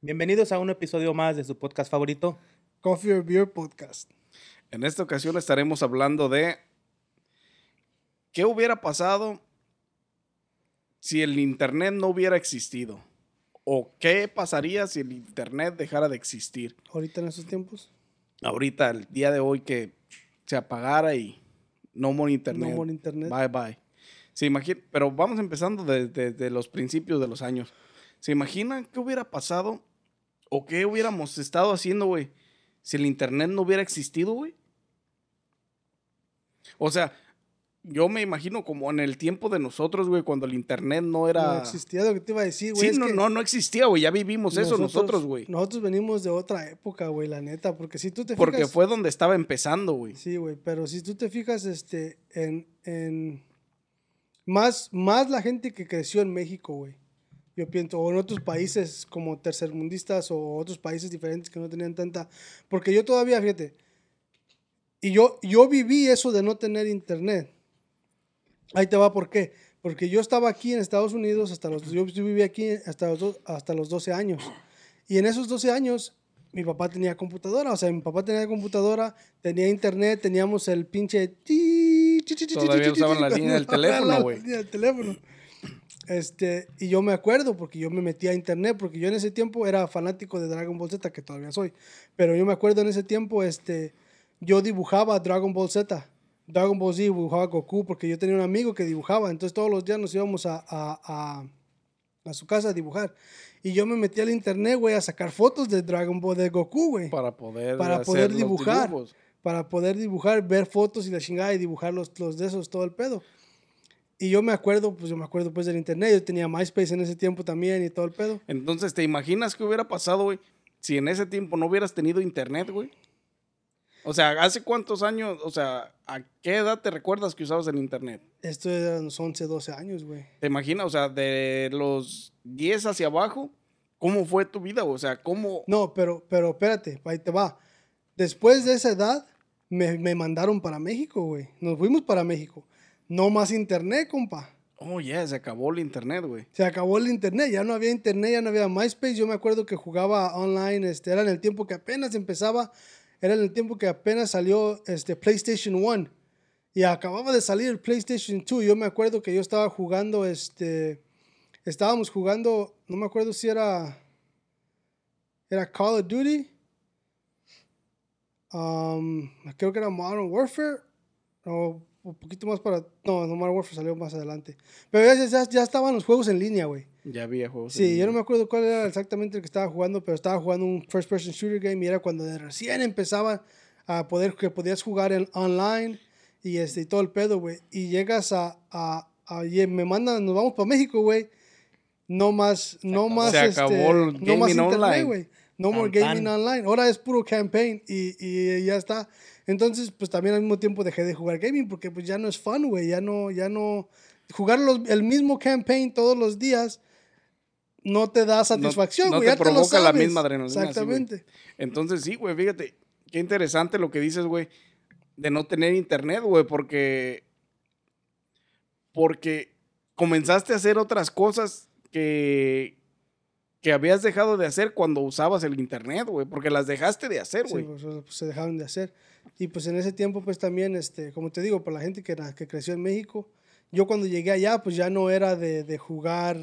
Bienvenidos a un episodio más de su podcast favorito. Coffee or Beer Podcast. En esta ocasión estaremos hablando de qué hubiera pasado si el Internet no hubiera existido. ¿O qué pasaría si el Internet dejara de existir? Ahorita en esos tiempos. Ahorita, el día de hoy que se apagara y no more Internet. No more internet. Bye bye. Se imagina, pero vamos empezando desde, desde los principios de los años. ¿Se imaginan qué hubiera pasado o qué hubiéramos estado haciendo, güey, si el internet no hubiera existido, güey? O sea, yo me imagino como en el tiempo de nosotros, güey, cuando el internet no era... No existía lo que te iba a decir, güey. sí, es no, que no, no existía, güey, ya vivimos eso nosotros, güey. Nosotros venimos de otra época, güey, la neta. Porque si tú te Porque fijas. fue donde estaba empezando, güey. Sí, güey, pero si tú te fijas, este, en, en más, más la gente que creció en México, güey. Yo pienso, o en otros países como tercermundistas o otros países diferentes que no tenían tanta, porque yo todavía, fíjate, y yo, yo viví eso de no tener internet. Ahí te va, ¿por qué? Porque yo estaba aquí en Estados Unidos hasta los, yo viví aquí hasta los, do- hasta los 12 años. Y en esos 12 años, mi papá tenía computadora, o sea, mi papá tenía computadora, tenía internet, teníamos el pinche... Todavía usaban la línea del teléfono, la güey. línea del teléfono. Este, y yo me acuerdo porque yo me metí a internet, porque yo en ese tiempo era fanático de Dragon Ball Z, que todavía soy. Pero yo me acuerdo en ese tiempo, este, yo dibujaba Dragon Ball Z, Dragon Ball Z, dibujaba Goku, porque yo tenía un amigo que dibujaba. Entonces todos los días nos íbamos a, a, a, a su casa a dibujar. Y yo me metí al internet, güey, a sacar fotos de Dragon Ball de Goku, güey. Para poder, Para poder dibujar. Para poder dibujar, ver fotos y la chingada y dibujar los, los de esos, todo el pedo. Y yo me acuerdo, pues yo me acuerdo pues del internet. Yo tenía MySpace en ese tiempo también y todo el pedo. Entonces, ¿te imaginas qué hubiera pasado, güey, si en ese tiempo no hubieras tenido internet, güey? O sea, ¿hace cuántos años, o sea, a qué edad te recuerdas que usabas el internet? Esto era los 11, 12 años, güey. ¿Te imaginas, o sea, de los 10 hacia abajo, cómo fue tu vida? O sea, ¿cómo? No, pero, pero espérate, ahí te va. Después de esa edad, me, me mandaron para México, güey. Nos fuimos para México. No más internet, compa. Oh, ya, se acabó el internet, güey. Se acabó el internet, ya no había internet, ya no había MySpace. Yo me acuerdo que jugaba online, este, era en el tiempo que apenas empezaba, era en el tiempo que apenas salió este, PlayStation 1. Y acababa de salir el PlayStation 2. Yo me acuerdo que yo estaba jugando, este, estábamos jugando, no me acuerdo si era, era Call of Duty. Um, creo que era Modern Warfare. O un poquito más para... No, no, Modern Warfare salió más adelante. Pero ya, ya, ya estaban los juegos en línea, güey. Ya había juegos. Sí, en yo no me línea. acuerdo cuál era exactamente el que estaba jugando, pero estaba jugando un first person shooter game y era cuando de recién empezaba a poder que podías jugar en online y este y todo el pedo, güey. Y llegas a, a, a- y me mandan, nos vamos para México, güey. No más, no acabó. más, Se este, acabó el no más gaming internet, online. güey. No more gaming online. Ahora es puro campaign y, y ya está. Entonces, pues también al mismo tiempo dejé de jugar gaming porque pues ya no es fun, güey. Ya no, ya no. Jugar los- el mismo campaign todos los días no te da satisfacción, no güey. te ya te lo provoca la misma adrenalina, sí. Exactamente. Entonces, sí, güey, fíjate, qué interesante lo que dices, güey, de no tener internet, güey, porque. Porque comenzaste a hacer otras cosas que. que habías dejado de hacer cuando usabas el internet, güey, porque las dejaste de hacer, Sí, güey. pues, pues, se dejaron de hacer. Y pues en ese tiempo, pues también, este, como te digo, para la gente que, que creció en México, yo cuando llegué allá, pues ya no era de, de jugar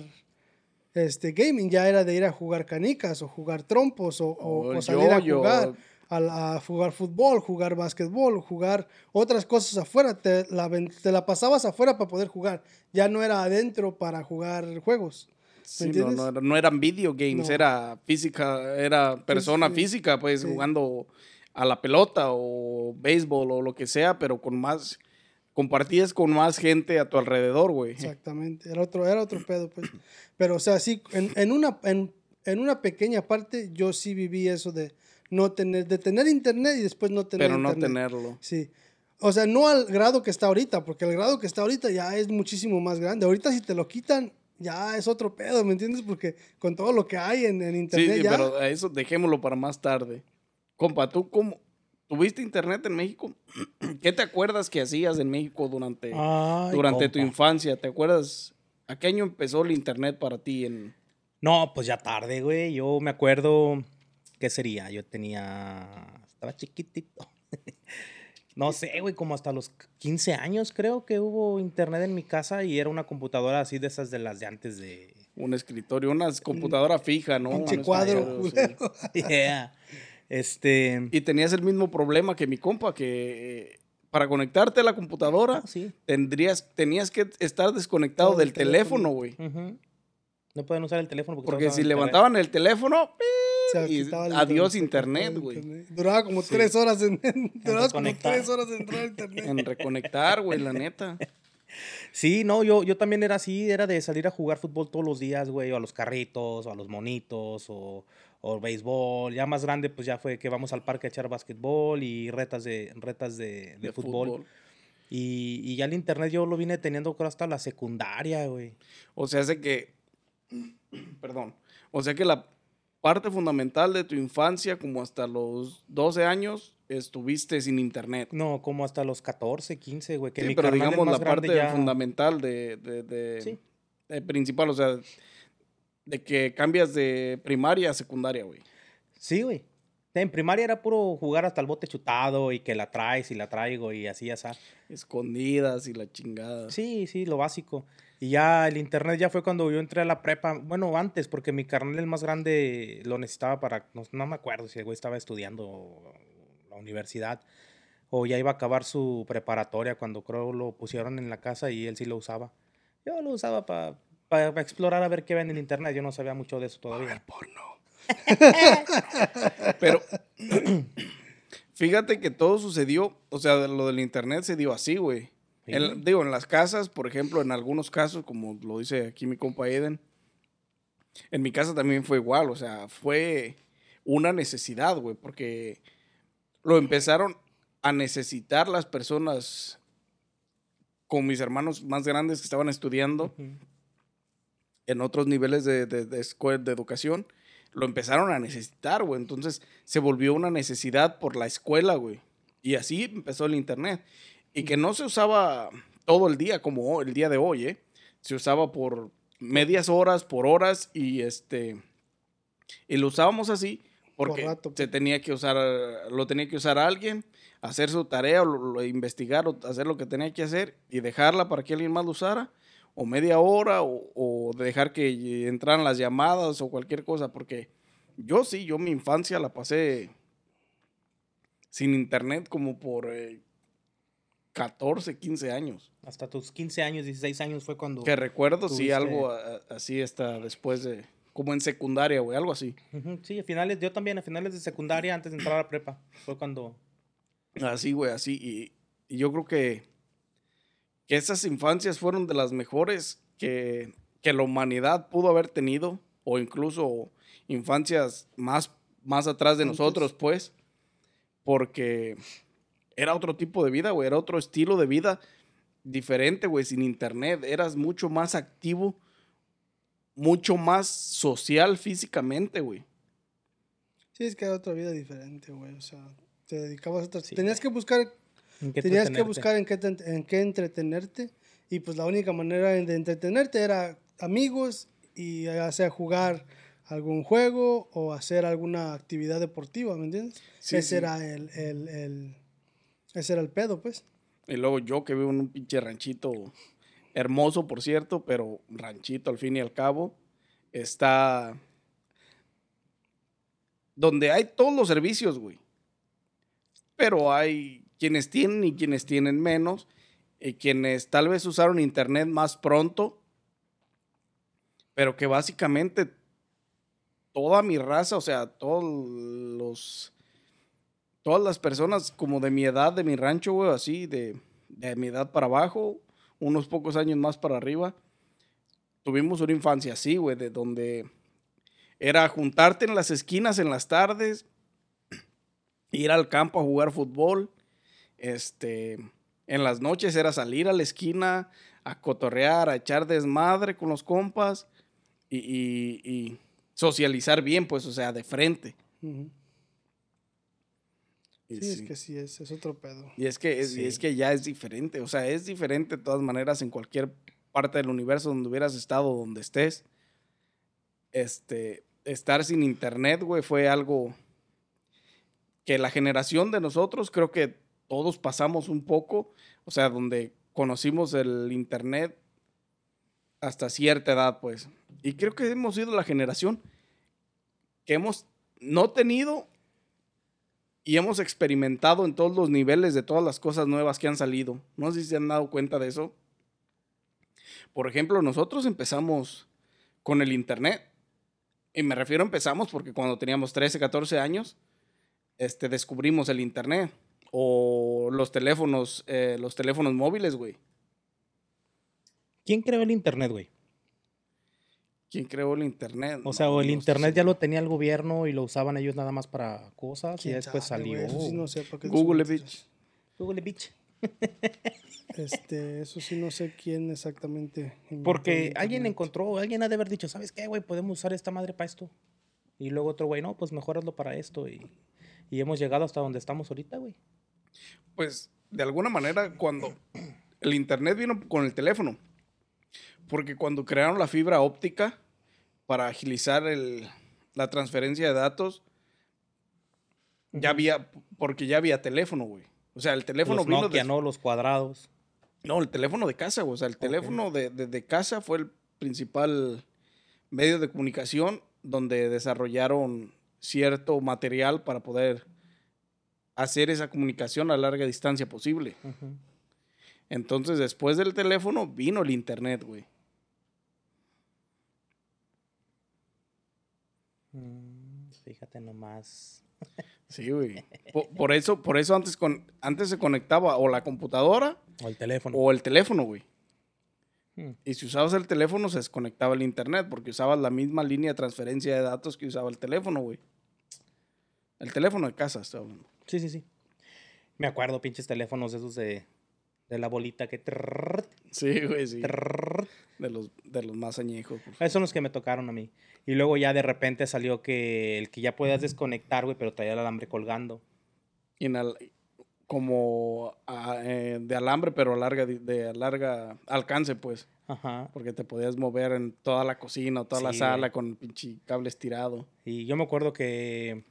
este, gaming, ya era de ir a jugar canicas o jugar trompos o, o- O o salir a jugar, a, a jugar fútbol, jugar básquetbol, jugar otras cosas afuera. Te la, te la pasabas afuera para poder jugar. Ya no era adentro para jugar juegos. Sí, no, no, no eran video games, No. era física, era persona sí. física, pues jugando a la pelota o béisbol o lo que sea, pero con más, compartías con más gente a tu alrededor, güey. Exactamente, era otro, era otro pedo, pues. Pero, o sea, sí, en, en una, en, en una pequeña parte yo sí viví eso de no tener, de tener internet y después no tener Pero no internet. tenerlo. Sí. O sea, no al grado que está ahorita, porque el grado que está ahorita ya es muchísimo más grande. Ahorita si te lo quitan, ya es otro pedo, ¿me entiendes? Porque con todo lo que hay en, internet sí, ya... pero a eso dejémoslo para más tarde. Compa, ¿tú cómo? ¿Tuviste internet en México? ¿Qué te acuerdas que hacías en México durante, Ay, durante tu infancia? ¿Te acuerdas? ¿A qué año empezó el internet para ti en, No, pues ya tarde, güey. Yo me acuerdo, ¿qué sería? Yo tenía, estaba chiquitito. no sé, güey, como hasta los 15 años creo que hubo internet en mi casa y era una computadora así de esas de las de antes de... Un escritorio, una computadora fija, ¿no? Un cuadro. Yeah. Este... Y tenías el mismo problema que mi compa, que eh, para conectarte a la computadora Ah, sí. tendrías, tenías que estar desconectado Todo del el teléfono. güey. No pueden usar el teléfono porque, Porque si levantaban el teléfono, Se y adiós internet, güey. Duraba como tres horas en, duraba como reconectar. tres horas en entrar a internet. en reconectar, güey, la neta. Sí, no, yo, yo también era así, era de salir a jugar fútbol todos los días, güey, o a los carritos, o a los monitos, o, o béisbol. Ya más grande, pues ya fue que vamos al parque a echar básquetbol y retas de, retas de, de fútbol. Y, y ya el internet yo lo vine teniendo creo hasta la secundaria, güey. O sea, hace que. Perdón. O sea que la parte fundamental de tu infancia, como hasta los 12 años, estuviste sin internet. No, como hasta los 14, 15, güey. Que Sí, mi pero digamos la parte ya- fundamental de, de- de- Sí. de principal, o sea, de que cambias de primaria a secundaria, güey. Sí, güey. En primaria era puro jugar hasta el bote chutado y que la traes y la traigo y así, así. Escondidas y la chingada. Sí, sí, lo básico. Y ya el internet ya fue cuando yo entré a la prepa. Bueno, antes, porque mi carnal el más grande lo necesitaba para. No, no me acuerdo si el güey estaba estudiando la universidad o ya iba a acabar su preparatoria cuando creo lo pusieron en la casa y él sí lo usaba. Yo lo usaba para explorar a ver qué ven en internet. Yo no sabía mucho de eso todavía. porno. Pero fíjate que todo sucedió, o sea, lo del internet se dio así, güey. Sí. En- digo, en las casas, por ejemplo, en algunos casos, como lo dice aquí mi compa Eden, en mi casa también fue igual, o sea, fue una necesidad, güey, porque lo empezaron a necesitar las personas con mis hermanos más grandes que estaban estudiando. En otros niveles de, de, de escue- de educación, lo empezaron a necesitar, güey. Entonces se volvió una necesidad por la escuela, güey. Y así empezó el Internet. Y que no se usaba todo el día como el día de hoy, ¿eh? Se usaba por medias horas, por horas y este... Y lo usábamos así porque rato, se tenía que usar, lo tenía que usar alguien, hacer su tarea, o lo- lo- investigar o hacer lo que tenía que hacer y dejarla para que alguien más lo usara o media hora o, o dejar que entraran las llamadas o cualquier cosa, porque yo sí, yo mi infancia la pasé sin internet como por eh, 14, 15 años. Hasta tus 15 años, 16 años fue cuando... Que recuerdo, sí, Tuviste- algo a- a- así está después de, como en secundaria, güey, algo así. Sí, a finales, yo también, a finales de secundaria, antes de entrar a la prepa, fue cuando... Así, güey, así. Y, y yo creo que, que esas infancias fueron de las mejores que, que la humanidad pudo haber tenido, o incluso infancias más, más atrás de Antes. nosotros, pues, porque era otro tipo de vida, güey, era otro estilo de vida diferente, güey, sin internet. Eras mucho más activo, mucho más social físicamente, güey. Sí, es que era otra vida diferente, güey. O sea, te dedicabas a otras... Sí. Tenías que buscar ¿en qué Tenías que buscar en qué, te- en qué entretenerte y pues la única manera de entretenerte era amigos y ya sea jugar algún juego o hacer alguna actividad deportiva, ¿me entiendes? Sí, ese sí. era el, el, el- ese era el pedo, pues. Y luego yo que vivo en un pinche ranchito hermoso, por cierto, pero ranchito al fin y al cabo, está donde hay todos los servicios, güey. Pero hay quienes tienen y quienes tienen menos, y quienes tal vez usaron internet más pronto, pero que básicamente toda mi raza, o sea, todos los todas las personas como de mi edad, de mi rancho, güey, así, de, de mi edad para abajo, unos pocos años más para arriba, tuvimos una infancia así, güey, de donde era juntarte en las esquinas en las tardes, ir al campo a jugar fútbol, este, en las noches era salir a la esquina a cotorrear, a echar desmadre con los compas y, y- y socializar bien, pues, o sea, de frente. Sí, es que sí, es, es otro pedo. Y es que, es, y es que ya es diferente, o sea, es diferente de todas maneras en cualquier parte del universo donde hubieras estado, donde estés. este, estar sin internet, güey, fue algo que la generación de nosotros, creo que todos pasamos un poco, o sea, donde conocimos el internet hasta cierta edad, pues. Y creo que hemos sido la generación que hemos no tenido y hemos experimentado en todos los niveles de todas las cosas nuevas que han salido. No sé si se han dado cuenta de eso. Por ejemplo, nosotros empezamos con el Internet. Y me refiero empezamos porque cuando teníamos 13, 14 años, este, descubrimos el Internet. O los teléfonos, eh, los teléfonos móviles, güey. ¿Quién creó el Internet, güey? ¿Quién creó el Internet? O sea, No, o el no Internet ya lo tenía el gobierno y lo usaban ellos nada más para cosas y ¿Quién ya después sabe, salió. Eso sí no sé, porque Google, son- bitch. Google bitch. Este, eso sí no sé quién exactamente. Porque alguien encontró, alguien ha de haber dicho, ¿sabes qué, güey? Podemos usar esta madre para esto. Y luego otro güey, no, pues mejor hazlo para esto. Y, y hemos llegado hasta donde estamos ahorita, güey. Pues, de alguna manera, cuando el Internet vino con el teléfono. Porque cuando crearon la fibra óptica para agilizar el- la transferencia de datos, ya había, porque ya había teléfono, güey. O sea, el teléfono Los vino Nokia, ¿no? Los cuadrados. No, el teléfono de casa, güey. O sea, el teléfono de, de- de casa fue el principal medio de comunicación donde desarrollaron cierto material para poder hacer esa comunicación a larga distancia posible. Entonces, después del teléfono, vino el internet, güey. Mm, Fíjate nomás. Sí, güey. Po- Por, eso, por eso antes, con, antes se conectaba o la computadora O el teléfono. o el teléfono, güey. Hmm. Y si usabas el teléfono, se desconectaba el internet porque usabas la misma línea de transferencia de datos que usaba el teléfono, güey. El teléfono de casa, estoy hablando. Sí, sí, sí. Me acuerdo, pinches teléfonos esos de, de la bolita que... trrrrt, Sí, güey, sí. trrrrt. De los, de los más añejos. por Esos son los que me tocaron a mí. Y luego ya de repente salió que el que ya podías desconectar, güey, pero traía el alambre colgando. Y en al- como a- eh, de alambre, pero a larga, de a larga alcance, pues. Ajá. Porque te podías mover en toda la cocina toda la Sí, sala güey. con el pinche cable estirado. Y yo me acuerdo que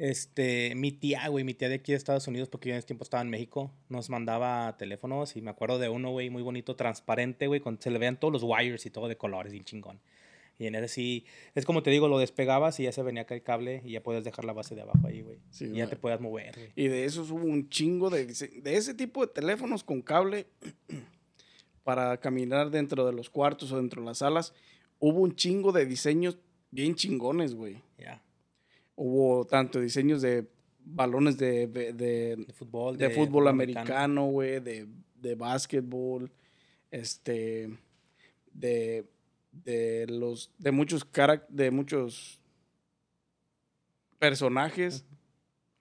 este, mi tía, güey, mi tía de aquí de Estados Unidos, porque yo en ese tiempo estaba en México, nos mandaba teléfonos y me acuerdo de uno, güey, muy bonito, transparente, güey, con, se le veían todos los wires y todo de colores, bien chingón. Y en ese sí, es como te digo, lo despegabas y ya se venía acá el cable y ya podías dejar la base de abajo ahí, güey. Sí, y ya te podías mover, güey. Y de esos hubo un chingo de, de ese tipo de teléfonos con cable para caminar dentro de los cuartos o dentro de las salas. Hubo un chingo de diseños bien chingones, güey. Ya. Hubo tanto diseños de balones de, de, de- De fútbol. de fútbol americano, güey, de, de básquetbol, este, de, de los, de muchos carac- de muchos personajes,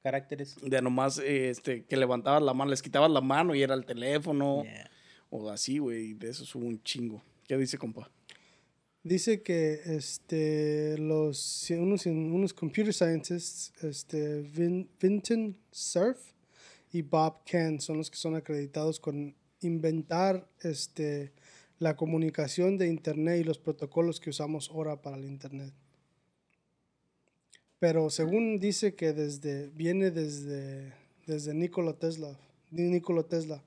Caracteres. de nomás, este, que levantabas la mano, les quitabas la mano y era el teléfono, Yeah. o así, güey, de eso hubo un chingo. ¿Qué dice, compa? Dice que este, los, unos, unos computer scientists, este, Vin, Vinton Cerf y Bob Ken, son los que son acreditados con inventar este, la comunicación de Internet y los protocolos que usamos ahora para el Internet. Pero según dice que desde, viene desde, desde Nikola Tesla, Nikola Tesla.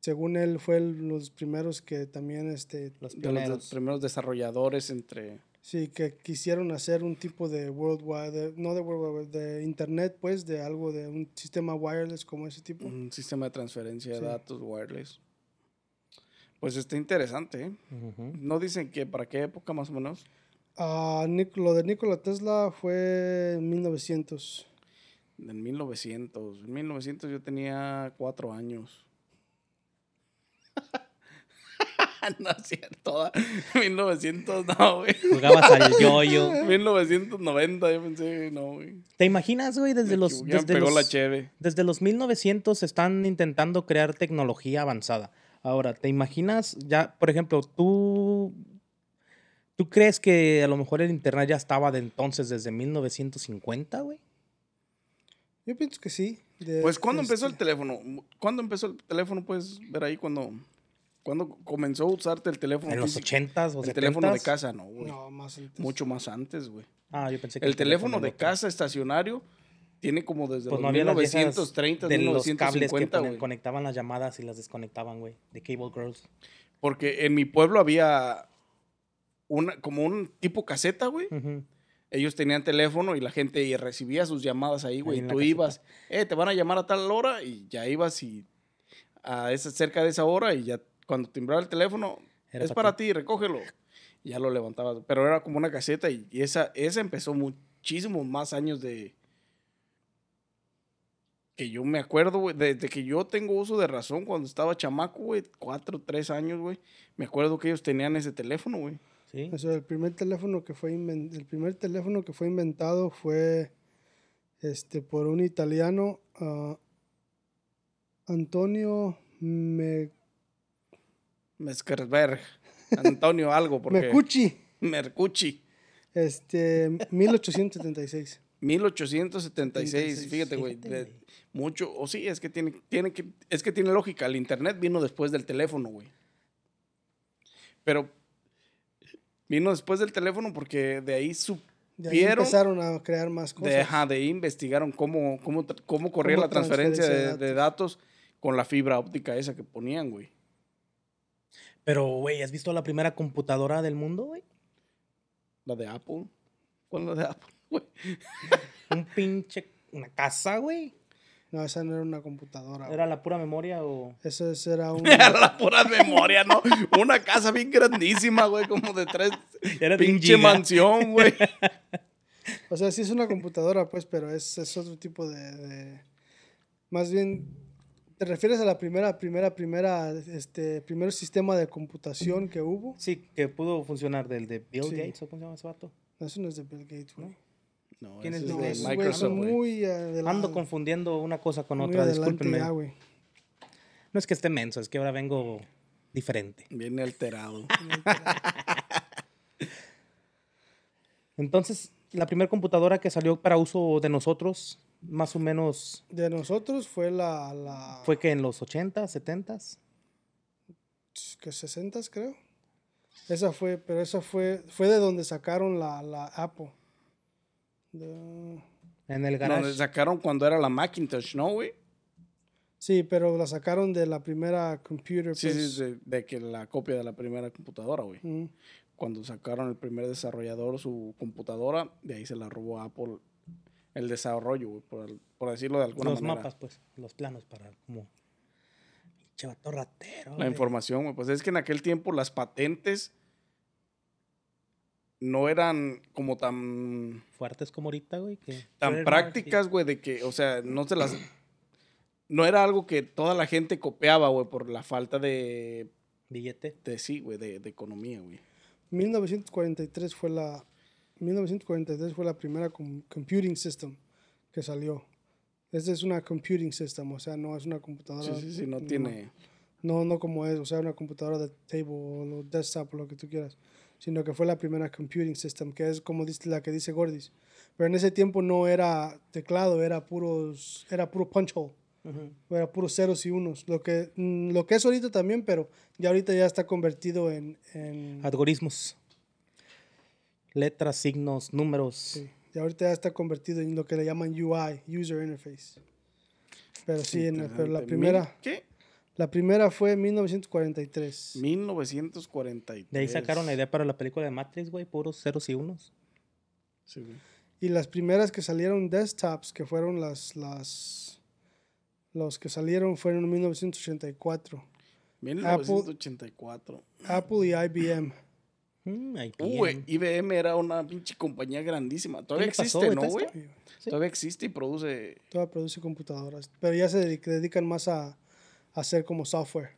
Según él fue el- los primeros que también este, Los De los primeros desarrolladores entre... Sí, que quisieron hacer un tipo de worldwide, de- no de worldwide, de internet, pues, de algo de un sistema wireless como ese tipo. un sistema de transferencia de Sí. datos wireless. Pues está interesante, ¿eh? No dicen que para qué época más o menos. Ah, Nic- lo de Nikola Tesla fue en 1900. En 1900. En 1900 yo tenía cuatro años. no es cierto. 1900 no, güey. Jugabas al yoyo. 1990 yo pensé, no, güey. ¿Te imaginas, güey? Desde Me los, desde pegó la los, cheve. desde los 1900 están intentando crear tecnología avanzada. Ahora, ¿te imaginas ya, por ejemplo, tú, tú crees que a lo mejor el internet ya estaba de entonces desde 1950, güey? Yo pienso que sí. de- Pues, ¿cuándo empezó el este, teléfono? ¿Cuándo empezó el teléfono? Puedes ver ahí cuando... ¿Cuándo comenzó a usarte el teléfono? ¿En los? 80s o El teléfono de 70s? casa, no, güey. No, más antes. Mucho más antes, güey. Ah, yo pensé que El teléfono de otro. casa estacionario tiene como desde Pues los no había las viejas 1930, de los cables que 1950, conectaban las llamadas y las desconectaban, güey. De Cable Girls. Porque en mi pueblo había una, como un tipo caseta, güey. Ujú. Ellos tenían teléfono y la gente recibía sus llamadas ahí, güey. Ahí Y tú ibas, eh, te van a llamar a tal hora y ya ibas y a esa, cerca de esa hora y ya cuando timbraba el teléfono, Era es pa' para ti, recógelo. Ya lo levantabas. Pero era como una caseta y, y esa, esa empezó muchísimos más años de... Que yo me acuerdo, güey, desde que yo tengo uso de razón, cuando estaba chamaco, güey, cuatro, tres años, güey, me acuerdo que ellos tenían ese teléfono, güey. Sí. O sea, el primer teléfono que fue el primer teléfono que fue inventado fue este por un italiano ah, Antonio Me, Meskerberg, Antonio algo, porque... Mecucci, Mercucci. este 1876. 1876, fíjate, güey. Fíjate, de- güey. Mucho, o sí, es que tiene, tiene que, es que tiene lógica. El internet vino después del teléfono, güey. Pero vino después del teléfono porque de ahí De ahí supieron, empezaron a crear más cosas. de, ajá, de ahí investigaron cómo, cómo, cómo corría Cómo la transferencia, transferencia de, de de datos con la fibra óptica esa que ponían, güey. Pero, güey, ¿has visto la primera computadora del mundo, güey? La de Apple. ¿Cuál es la de Apple, güey? Un pinche... Una casa, güey. No, esa no era una computadora. güey. ¿Era la pura memoria o...? Eso es- era un la pura memoria, ¿no? Una casa bien grandísima, güey, como de tres. Era pinche giga. mansión, güey. O sea, sí es una computadora, pues, pero es, es otro tipo de, de- Más bien, ¿te refieres a la primera, primera, primera, este, primer sistema de computación que hubo? Sí, que pudo funcionar del de Bill Sí. Gates, ¿o cómo se llama ese vato? No, eso no es de Bill Gates, güey. No, ¿Quién ese es de Microsoft, son muy. Ando confundiendo una cosa con muy otra, discúlpenme. ya, güey. no es que esté menso, es que ahora vengo diferente. Viene alterado. Entonces, la primera computadora que salió para uso de nosotros, más o menos, De nosotros fue la, la fue que en los 80, 70 que 60 creo. Esa fue, pero esa fue, fue de donde sacaron la, la Apple. De- en el Donde garage. sacaron cuando era la Macintosh, ¿no, güey? sí, pero la sacaron de la primera computer. Sí, pues. sí, de, de que la copia de la primera computadora, güey. Mm. Cuando sacaron el primer desarrollador su computadora, de ahí se la robó Apple el desarrollo, güey, por, el- por decirlo de alguna los manera. mapas, pues, los planos para como... Pinche vato ratero. La güey. información, güey. Pues es que en aquel tiempo las patentes no eran como tan, Fuertes como ahorita, güey. que tan prácticas, güey, de que, o sea, no se las... No era algo que toda la gente copiaba, güey, por la falta de, Billete. de sí, güey, de, de economía, güey. 1943 fue la 1943 fue la primera com- computing system que salió. Esta es una computing system, o sea, no es una computadora. Sí, sí, sí, no tiene... No, no como es, o sea, una computadora de table o desktop o lo que tú quieras, sino que fue la primera computing system, que es como dice la que dice Gordis. Pero en ese tiempo no era teclado, era puros, era puro punch hole. Ujú. Era puros ceros y unos. Lo que, mm, lo que es ahorita también, pero ya ahorita ya está convertido en, en Algoritmos. Letras, signos, números. Sí, y ahorita ya está convertido en lo que le llaman UI, User Interface. Pero sí, en- pero la primera, ¿Qué? la primera fue en 1943. 1943. De ahí sacaron la idea para la película de Matrix, güey, puros ceros y unos. Sí, güey. Y las primeras que salieron desktops, que fueron las, las, los que salieron fueron en 1984. 1984. Apple y IBM. Mm, Uh, güey, IBM era una pinche compañía grandísima. Todavía pasó, existe? ¿no, ¿Todo güey? Sí. Todavía existe y produce. Toda produce computadoras. Pero ya se dedic- dedican más a, a hacer como software.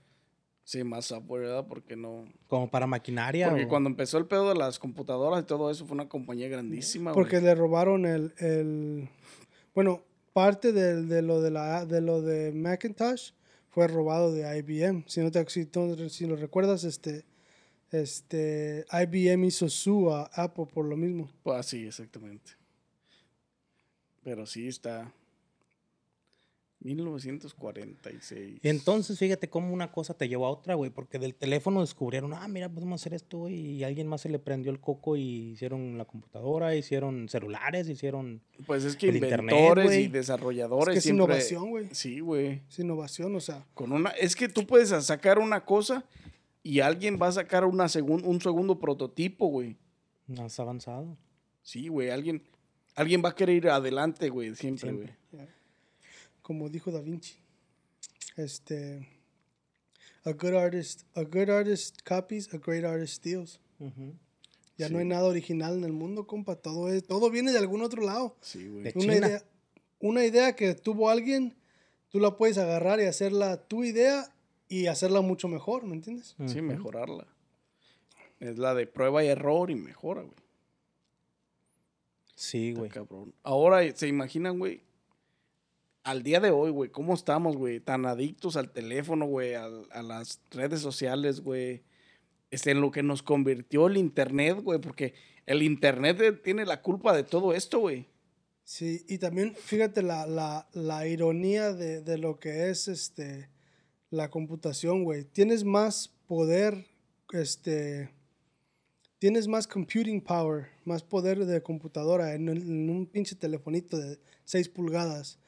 Sí, más software, ¿verdad? Porque no. Como para maquinaria. Porque o- cuando empezó el pedo de las computadoras y todo eso fue una compañía grandísima, güey. Porque le robaron el, el bueno, parte del- de, lo de la de lo de Macintosh fue robado de IBM. Si no te si, si lo recuerdas, este este IBM hizo su a Apple por lo mismo. Pues así, exactamente. Pero sí está. 1946. Y entonces, fíjate cómo una cosa te llevó a otra, güey, porque del teléfono descubrieron, ah, mira, podemos hacer esto, güey, y alguien más se le prendió el coco y hicieron la computadora, hicieron celulares, hicieron... Pues es que el internet, inventores güey. y desarrolladores Es que es siempre- innovación, güey. Sí, güey. Es innovación, o sea. Con una, es que tú puedes sacar una cosa y alguien va a sacar una segun- un segundo prototipo, güey. Más avanzado. Sí, güey. Alguien, alguien va a querer ir adelante, güey. Siempre, Siempre. güey. como dijo Da Vinci. Este, a good artist, a good artist copies, a great artist steals. Ya no hay nada original en el mundo, compa. Todo es, todo viene de algún otro lado. Sí, güey. De Una China. idea, una idea que tuvo alguien, tú la puedes agarrar y hacerla tu idea y hacerla mucho mejor, ¿me entiendes? Sí, mejorarla. Es la de prueba y error y mejora, güey. Sí, güey. cabrón. Ahora, ¿se imaginan, güey? Al día de hoy, güey, ¿cómo estamos, güey? Tan adictos al teléfono, güey, al- a, las redes sociales, güey. Es en lo que nos convirtió el internet, güey, porque el internet tiene la culpa de todo esto, güey. Sí, y también fíjate la, la, la ironía de, de lo que es este la computación, güey. Tienes más poder, este, tienes más computing power, más poder de computadora en, en un pinche telefonito de 6 pulgadas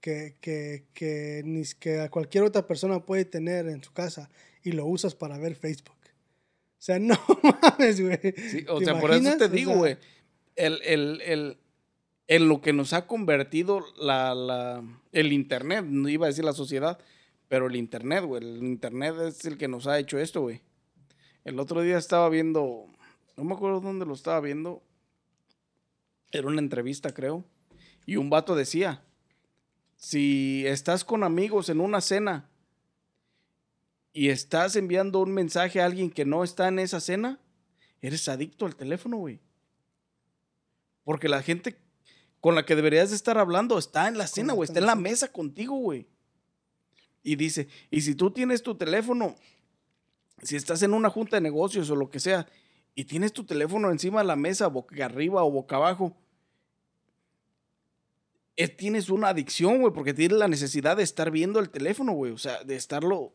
que, que, que, ni, que cualquier otra persona puede tener en su casa y lo usas para ver Facebook. O sea, no mames, güey. Sí, o ¿Te sea, por eso imaginas? te O digo, sea, güey. El, el, el, en lo que nos ha convertido la, la, el internet, no iba a decir la sociedad, pero el internet, güey. El internet es el que nos ha hecho esto, güey. El otro día estaba viendo, no me acuerdo dónde lo estaba viendo. Era una entrevista, creo. Y un vato decía, si estás con amigos en una cena y estás enviando un mensaje a alguien que no está en esa cena, eres adicto al teléfono, güey. Porque la gente con la que deberías de estar hablando está en la cena, güey, está en la mesa contigo, güey. Y dice, y si tú tienes tu teléfono, si estás en una junta de negocios o lo que sea, y tienes tu teléfono encima de la mesa, boca arriba o boca abajo, eh, tienes una adicción, güey, porque tienes la necesidad de estar viendo el teléfono, güey, o sea, de estarlo,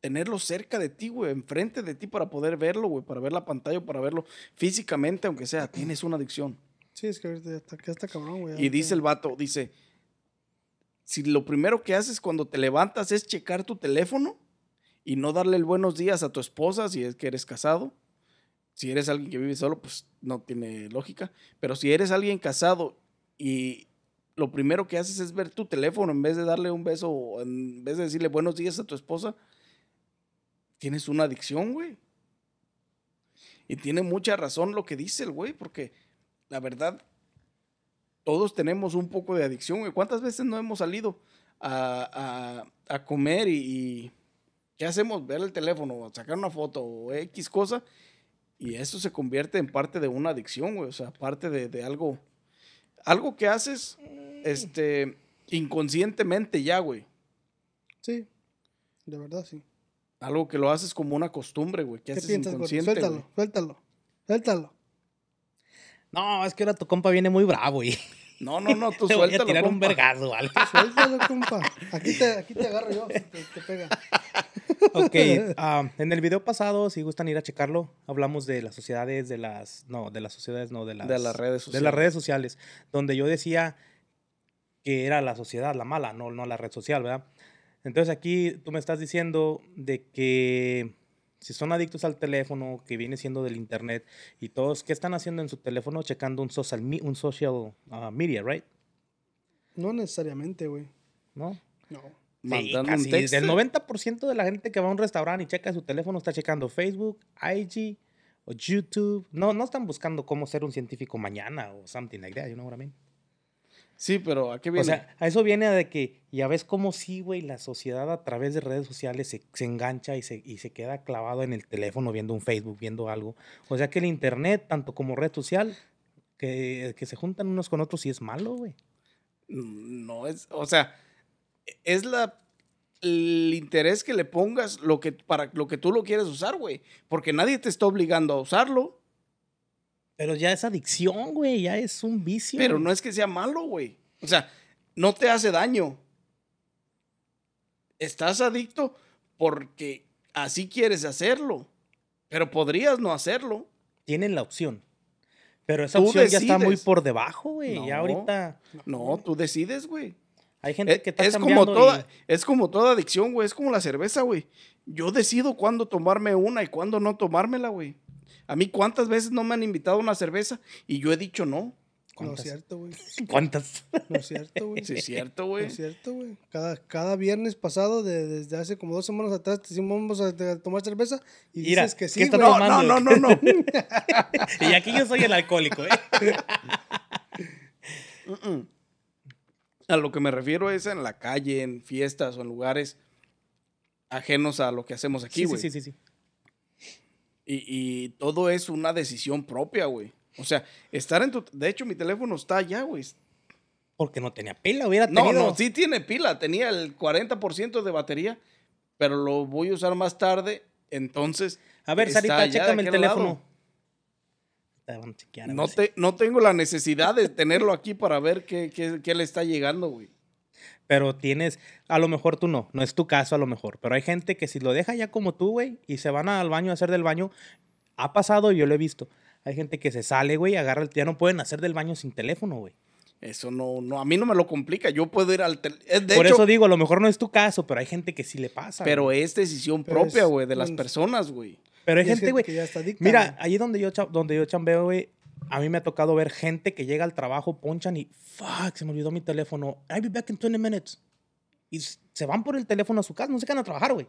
tenerlo cerca de ti, güey, enfrente de ti para poder verlo, güey, para ver la pantalla, para verlo físicamente, aunque sea, tienes una adicción. Sí, es que ahorita está cabrón, güey. Y dice el vato, dice, si lo primero que haces cuando te levantas es checar tu teléfono y no darle el buenos días a tu esposa si es que eres casado, si eres alguien que vive solo, pues no tiene lógica, pero si eres alguien casado y lo primero que haces es ver tu teléfono en vez de darle un beso en vez de decirle buenos días a tu esposa, tienes una adicción, güey. Y tiene mucha razón lo que dice el güey, porque la verdad, todos tenemos un poco de adicción, güey. ¿Cuántas veces no hemos salido a, a- a comer y, y qué hacemos? Ver el teléfono, sacar una foto o X cosa. Y eso se convierte en parte de una adicción, güey. O sea, parte de, de algo, algo que haces este, inconscientemente ya, güey. Sí, de verdad, sí. Algo que lo haces como una costumbre, güey. Que ¿Qué haces piensas, inconsciente, Suéltalo, güey. suéltalo, suéltalo. No, es que ahora tu compa viene muy bravo y No, no, no, tú te voy a suéltalo, tirar un compa. vergazo, ¿vale? Suéltalo, compa. Aquí te, aquí te agarro yo, te, te pega. Ok, ah, en el video pasado, si gustan ir a checarlo, hablamos de las sociedades, de las, no, de las sociedades, no, de las, De las redes de las sociales. redes sociales, donde yo decía que era la sociedad la mala, no, no la red social, ¿verdad? Entonces aquí tú me estás diciendo de que si son adictos al teléfono, que viene siendo del internet, y todos, ¿qué están haciendo en su teléfono? Checando un social, un social ah, media, ¿right? No necesariamente, güey. ¿No? No. Sí, Mandando un casi. Del 90% de la gente que va a un restaurante y checa su teléfono está checando Facebook, IG o YouTube. No, no están buscando cómo ser un científico mañana o something like that, you know what I mean? Sí, pero ¿a qué viene? O sea, a eso viene de que ya ves cómo sí, güey, la sociedad a través de redes sociales se, se engancha y se, y se queda clavado en el teléfono viendo un Facebook, viendo algo. O sea que el internet, tanto como red social, que, que se juntan unos con otros, sí es malo, güey. No es, o sea, es la el interés que le pongas lo que para lo que tú lo quieres usar, güey, porque nadie te está obligando a usarlo, Pero ya es adicción, güey, ya es un vicio. pero no es que sea malo, güey. O sea, no te hace daño. estás adicto porque así quieres hacerlo. Pero podrías no hacerlo. Tienen la opción. Pero esa Tú opción ya está muy por debajo, güey. No. Ya ahorita No, tú decides, güey. hay gente Es, que está es como cambiando toda, y- es como toda adicción, güey. Es como la cerveza, güey. Yo decido cuándo tomarme una y cuándo no tomármela, güey. A mí cuántas veces no me han invitado a una cerveza y yo he dicho no. No es cierto, güey. ¿Cuántas? No es cierto, güey. Sí, es cierto, No güey. es cierto, güey. Cada, cada viernes pasado, de- desde hace como dos semanas atrás, te decimos vamos a, a tomar cerveza y Mira, dices que ¿qué sí, está güey. No, no, no, no, no. y aquí yo soy el alcohólico, ¿eh? A lo que me refiero es en la calle, en fiestas o en lugares ajenos a lo que hacemos aquí, Sí, güey. sí, sí, sí, sí. Y, y todo es una decisión propia, güey. O sea, estar en tu... De hecho, mi teléfono está allá, güey. Porque no tenía pila, hubiera No, tenido. no, sí tiene pila. Tenía el 40% de batería, pero lo voy a usar más tarde. Entonces... A ver, Sarita, chécame el lado. teléfono. No, te, no tengo la necesidad de tenerlo aquí para ver qué, qué- qué le está llegando, güey. Pero tienes, a lo mejor tú no, no es tu caso a lo mejor, pero hay gente que si lo deja ya como tú, güey, y se van al baño a hacer del baño, ha pasado y yo lo he visto. Hay gente que se sale, güey, agarra el, ya no pueden hacer del baño sin teléfono, güey. Eso no, no, a mí no me lo complica. Yo puedo ir al... tel- De Por hecho, eso digo, a lo mejor no es tu caso, pero hay gente que sí le pasa. pero güey. es decisión Pero propia, güey, de las personas, güey. Pero hay gente, güey. que ya está adicta, Mira, allí donde yo, donde yo chambeo, güey, a mí me ha tocado ver gente que llega al trabajo, ponchan y, fuck, se me olvidó mi teléfono. I'll be back in 20 minutes. Y se van por el teléfono a su casa, no se quedan a trabajar, güey.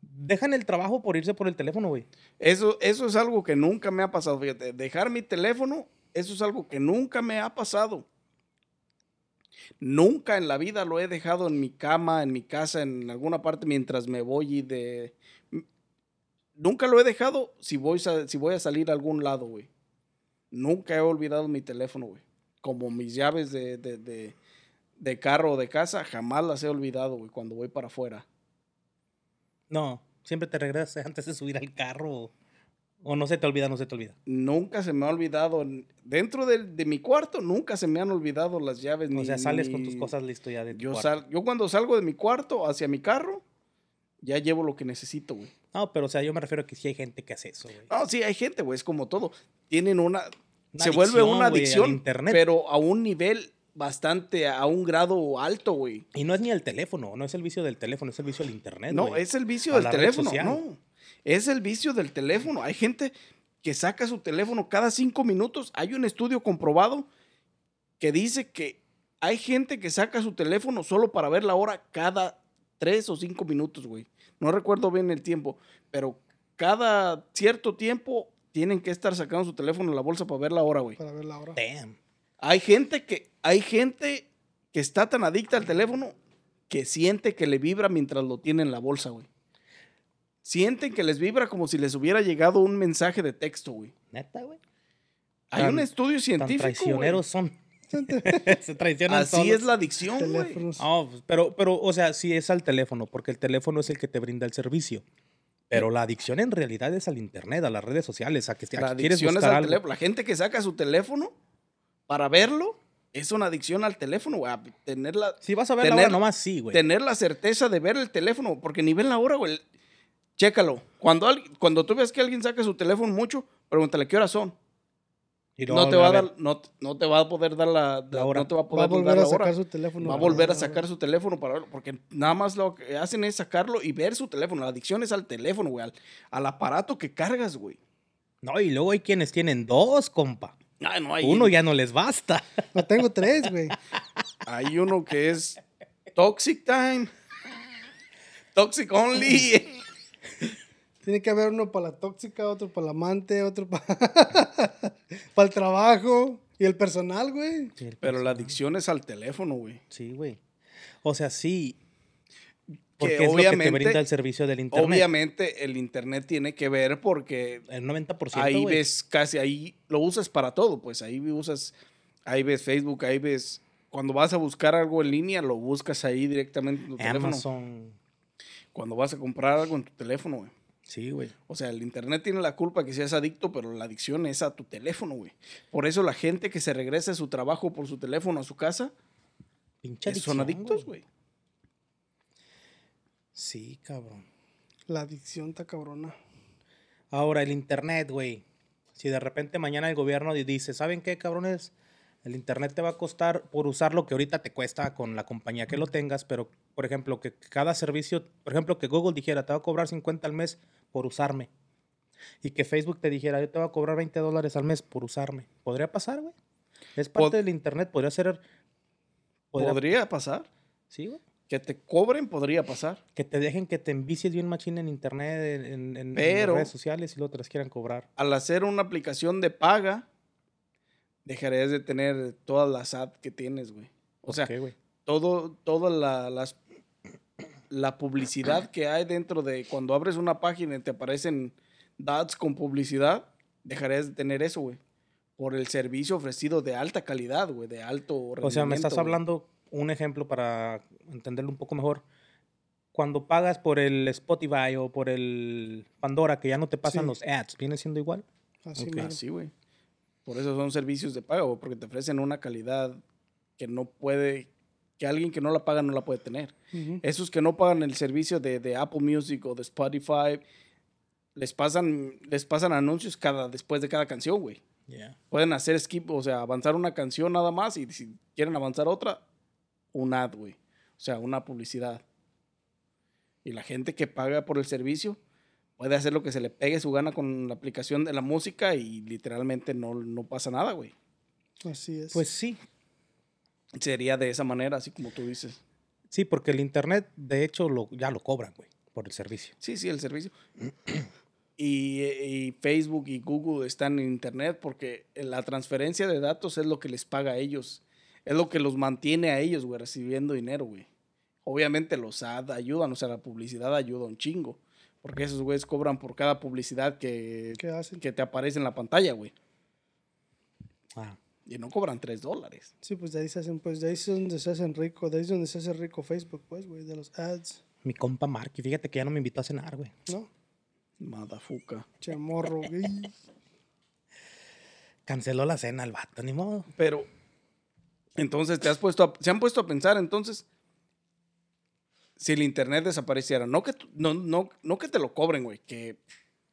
Dejan el trabajo por irse por el teléfono, güey. Eso, eso es algo que nunca me ha pasado, fíjate. Dejar mi teléfono, eso es algo que nunca me ha pasado. Nunca en la vida lo he dejado en mi cama, en mi casa, en alguna parte mientras me voy y de... Nunca lo he dejado si voy, si voy a salir a algún lado, güey. Nunca he olvidado mi teléfono, güey. Como mis llaves de, de, de, de carro o de casa, jamás las he olvidado, güey, cuando voy para afuera. No, siempre te regresas antes de subir al carro. O, o no se te olvida, no se te olvida. Nunca se me ha olvidado, dentro de, de mi cuarto, nunca se me han olvidado las llaves. O ni- sea, sales con tus cosas listo ya de tu Yo, cuarto. sal, yo cuando salgo de mi cuarto hacia mi carro, ya llevo lo que necesito, güey. No, pero o sea, yo me refiero a que sí hay gente que hace eso, güey. No, sí, hay gente, güey, es como todo. Tienen una... Una se vuelve una adicción, internet. pero a un nivel bastante, a un grado alto, güey. Y no es ni el teléfono, no es el vicio del teléfono, es el vicio del internet. No, es el vicio A del teléfono. No, es el vicio del teléfono. Hay gente que saca su teléfono cada cinco minutos. Hay un estudio comprobado que dice que hay gente que saca su teléfono solo para ver la hora cada tres o cinco minutos, güey. No recuerdo bien el tiempo, pero cada cierto tiempo tienen que estar sacando su teléfono en la bolsa para ver la hora, güey. Para ver la hora. Damn. Hay gente que, hay gente que está tan adicta al teléfono que siente que le vibra mientras lo tiene en la bolsa, güey. Sienten que les vibra como si les hubiera llegado un mensaje de texto, güey. Neta, güey. Hay Tan- un estudio Tan científico, traicioneros son. Se traicionan Así es la adicción, güey. Pues, pero, pero, o sea, sí es al teléfono, porque el teléfono es el que te brinda el servicio. Pero la adicción en realidad es al internet, a las redes sociales, a que, a La adicción es al algo. teléfono. La gente que saca su teléfono para verlo es una adicción al teléfono, güey. Tener la, Si vas a ver la hora, nomás sí, güey. tener la certeza de ver el teléfono, porque ni ven la hora, güey. Chécalo. Cuando, cuando tú ves que alguien saca su teléfono mucho, pregúntale qué horas son. Y No te, va a dar, no, no te va a poder dar la, La hora. No te va a Va a poder volver dar a la hora. sacar su teléfono. Va a volver a la sacar su teléfono para verlo, porque nada más lo que hacen es sacarlo y ver su teléfono. La adicción es al teléfono, güey, al, al aparato que cargas, güey. No, y luego hay quienes tienen dos, compa. Ay, no, hay, Uno ya no les basta. No tengo tres, güey. hay uno que es Toxic Time. Toxic Only. Tiene que haber uno para la tóxica, otro para la amante, otro para el trabajo y el personal, güey. Sí, el Pero la adicción es al teléfono, güey. Sí, güey. O sea, sí. Que Porque es lo que te obviamente- brinda el servicio del internet. Obviamente el internet tiene que ver porque El 90%. ahí ves casi, ahí lo usas para todo, pues ahí usas, ahí ves Facebook, ahí ves, cuando vas a buscar algo en línea, lo buscas ahí directamente en tu teléfono. Amazon. Cuando vas a comprar algo en tu teléfono, güey. Sí, güey. O sea, el internet tiene la culpa que seas adicto, pero la adicción es a tu teléfono, güey. Por eso la gente que se regresa a su trabajo por su teléfono a su casa, Pinche son adicción, adictos, güey. Sí, cabrón. La adicción está cabrona. Ahora, el internet, güey. Si de repente mañana el gobierno di- dice, ¿saben qué, cabrones? El internet te va a costar por usar lo que ahorita te cuesta con la compañía que lo tengas, pero, por ejemplo, que cada servicio, por ejemplo, que Google dijera, te va a cobrar 50 al mes por usarme. Y que Facebook te dijera, yo te voy a cobrar 20 dólares al mes por usarme. ¿Podría pasar, güey? Es parte Pod- del internet, podría ser... podría- ¿Podría pasar? Sí, güey. Que te cobren podría pasar. Que te dejen que te envicies bien machín en internet, en, en- en Pero- redes sociales y luego te las quieran cobrar. Al hacer una aplicación de paga, dejarías de tener todas las ads que tienes, güey. O sea, todo, toda la, las, la publicidad que hay dentro de cuando abres una página y te aparecen ads con publicidad, dejarías de tener eso, güey. Por el servicio ofrecido de alta calidad, güey, de alto O sea, me estás rendimiento, hablando un ejemplo para entenderlo un poco mejor. Cuando pagas por el Spotify o por el Pandora, que ya no te pasan Sí. los ads, ¿viene siendo igual? Así güey. Por eso son servicios de pago, porque te ofrecen una calidad que no puede, que alguien que no la paga no la puede tener. Esos que no pagan el servicio de, de Apple Music o de Spotify, les pasan, les pasan anuncios cada, después de cada canción, güey. Pueden hacer skip, o sea, avanzar una canción nada más y si quieren avanzar otra, un ad, güey. O sea, una publicidad. Y la gente que paga por el servicio puede hacer lo que se le pegue su gana con la aplicación de la música y literalmente no, no pasa nada, güey. Así es. Pues sí, Sería de esa manera, así como tú dices. sí, porque el internet, de hecho, lo, ya lo cobran, güey, por el servicio. Sí, sí, el servicio. Y, y Facebook y Google están en Internet porque la transferencia de datos es lo que les paga a ellos. Es lo que los mantiene a ellos, güey, recibiendo dinero, güey. Obviamente los ad ayudan, o sea, la publicidad ayuda un chingo. Porque esos güeyes cobran por cada publicidad que, ¿Qué hacen? que te aparece en la pantalla, güey. Ah, Y no cobran 3 dólares. Sí, pues de ahí se hacen, pues de ahí es donde se hacen rico, de ahí es donde se hace rico Facebook, pues, güey, de los ads, mi compa Mark, y fíjate que ya no me invitó a cenar, güey. ¿no? Madafuca. Chamorro, güey. Canceló la cena el vato, ni modo. Pero, entonces, te has puesto a- se han puesto a pensar, entonces, si el internet desapareciera, no que, no, no, no que te lo cobren, güey, que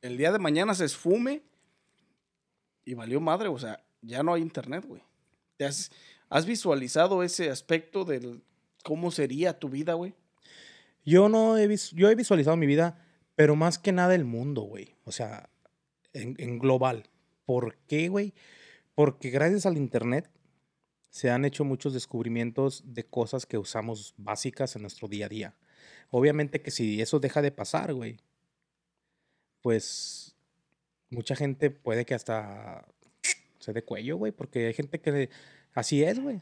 el día de mañana se esfume y valió madre, o sea, ya no hay internet, güey. ¿Te has, visualizado ese aspecto del cómo sería tu vida, güey? Yo no he, yo he visualizado mi vida, pero más que nada el mundo, güey. O sea, en, en global. ¿Por qué, güey? Porque gracias al internet se han hecho muchos descubrimientos de cosas que usamos básicas en nuestro día a día. Obviamente que si eso deja de pasar, güey, pues mucha gente puede que hasta dé cuello, güey, porque hay gente que así es, güey.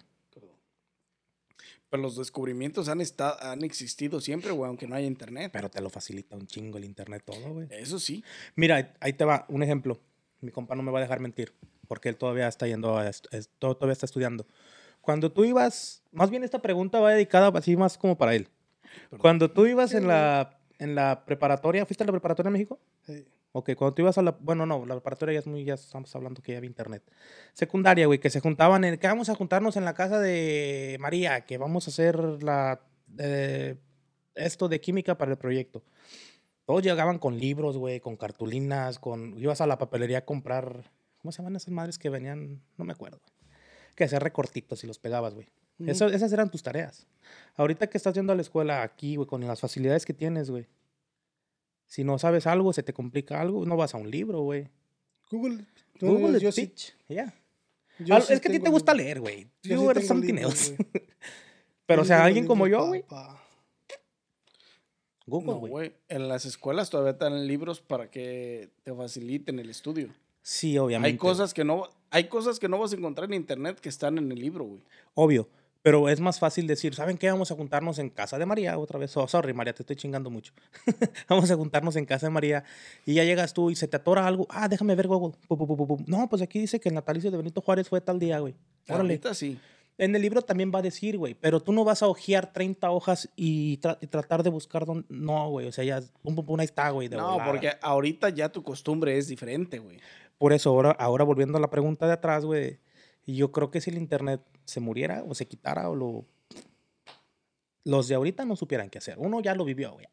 Pero los descubrimientos han, estado, han existido siempre, güey, aunque no haya internet. Pero te lo facilita un chingo el internet todo, güey. Eso sí. Mira, ahí te va un ejemplo. Mi compa no me va a dejar mentir, porque él todavía está yendo, a est- es- to- todavía está estudiando. Cuando tú ibas, más bien esta pregunta va dedicada así más como para él. Cuando tú ibas en la, en la preparatoria, ¿fuiste a la preparatoria en México? Sí. Ok, cuando tú ibas a la, bueno, no, la preparatoria ya es muy, ya estamos hablando que ya había internet. Secundaria, güey, que se juntaban en, que vamos a juntarnos en la casa de María, que vamos a hacer la, eh, esto de química para el proyecto. Todos llegaban con libros, güey, con cartulinas, con, ibas a la papelería a comprar, ¿cómo se llaman esas madres que venían? No me acuerdo. Que hacer recortitos y los pegabas, güey. Esas eran tus tareas. Ahorita que estás yendo a la escuela aquí, güey, con las facilidades que tienes, güey. Si no sabes algo, se te complica algo, no vas a un libro, güey. Google. no, Google yo, bitch. Ya. yo sí es que a ti te gusta leer, güey. Yo sí tengo something libros, else. Pero, Yo o sea, alguien como yo, güey. Google, güey. En las escuelas todavía están libros para que te faciliten el estudio. sí, obviamente. Hay cosas que no, hay cosas que no vas a encontrar en internet que están en el libro, güey. Obvio. Pero es más fácil decir, ¿saben qué? Vamos a juntarnos en casa de María otra vez. Oh, sorry, María, te estoy chingando mucho. Vamos a juntarnos en casa de María y ya llegas tú y se te atora algo. Ah, déjame ver Google. Pu, pu, pu, pu, pu. No, pues aquí dice que el natalicio de Benito Juárez fue tal día, güey. Órale. Ahorita sí. En el libro también va a decir, güey, pero tú no vas a hojear 30 hojas y, tra- y tratar de buscar dónde. No, güey, o sea, ya, pum, pum, pum, ahí está, güey. de No, volada. porque ahorita ya tu costumbre es diferente, güey. Por eso, ahora, ahora volviendo a la pregunta de atrás, güey, yo creo que si el internet se muriera o se quitara o lo. los de ahorita no supieran qué hacer. Uno ya lo vivió, güey.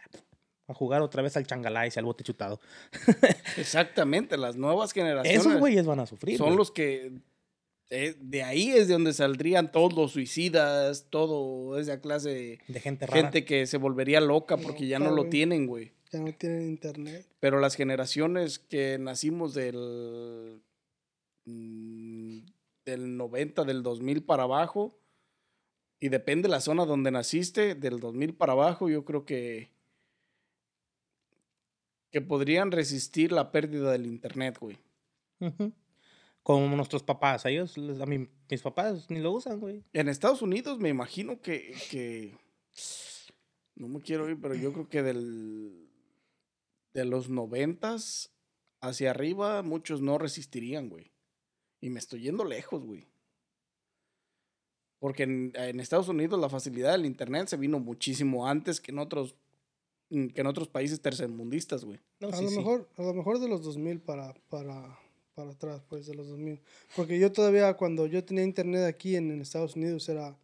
A jugar otra vez al changalá y al bote chutado. Exactamente, las nuevas generaciones. Esos güeyes van a sufrir. Son los que. eh, de ahí es de donde saldrían todos los suicidas, todo esa clase de de gente rara. gente que se volvería loca porque ya no lo tienen, güey. Ya no tienen internet. Pero las generaciones que nacimos del. Del 90, del 2000 para abajo, y depende de la zona donde naciste, del 2000 para abajo, yo creo que. que podrían resistir la pérdida del internet, güey. Como nuestros papás. A ellos, a mí, mis papás ni lo usan, güey. En Estados Unidos me imagino que, que- no me quiero ir, pero yo creo que del de los noventas hacia arriba muchos no resistirían, güey. Y me estoy yendo lejos, güey. Porque en, en Estados Unidos la facilidad del internet se vino muchísimo antes que en otros mm, que en otros países tercermundistas, güey. No, a, sí, lo sí. mejor, a lo mejor de los 2000 para, para, para atrás, pues de los 2000. Porque yo todavía, cuando yo tenía internet aquí en, en Estados Unidos, era,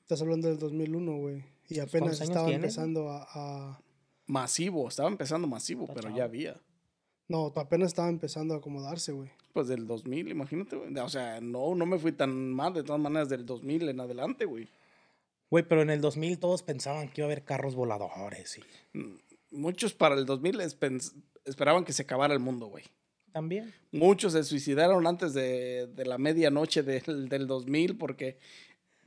estás hablando del 2001, güey. Y apenas Pues, ¿cuántos años estaba empezando a, a- Masivo, estaba empezando masivo, Está pero ya había. No, apenas estaba empezando a acomodarse, güey. Pues del 2000, imagínate, güey. O sea, no, no me fui tan mal de todas maneras del 2000 en adelante, güey. Güey, pero en el 2000 todos pensaban que iba a haber carros voladores y Mm, Muchos para el 2000 es- pens- esperaban que se acabara el mundo, güey. también. Muchos se suicidaron antes de, de la medianoche del, del 2000 porque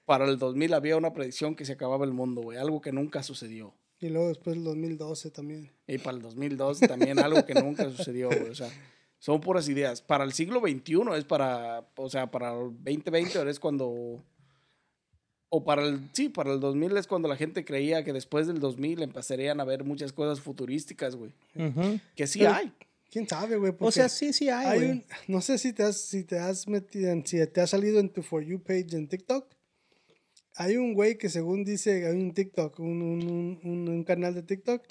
para el 2000 había una predicción que se acababa el mundo, güey. Algo que nunca sucedió. Y luego después el 2012 también. Y para el 2012 también algo que nunca sucedió, güey. O sea, son puras ideas. Para el siglo XXI es para, o sea, para el 2020 ahora es cuando, o para el, sí, para el 2000 es cuando la gente creía que después del 2000 empezarían a ver muchas cosas futurísticas, güey. Ujú. Que sí Pero- hay. ¿Quién sabe, güey? O sea, sí, sí hay, hay güey. un- no sé si te has, si te has metido, en- si te ha salido en tu For You page en TikTok. Hay un güey que según dice, hay un TikTok, un, un, un- un- un canal de TikTok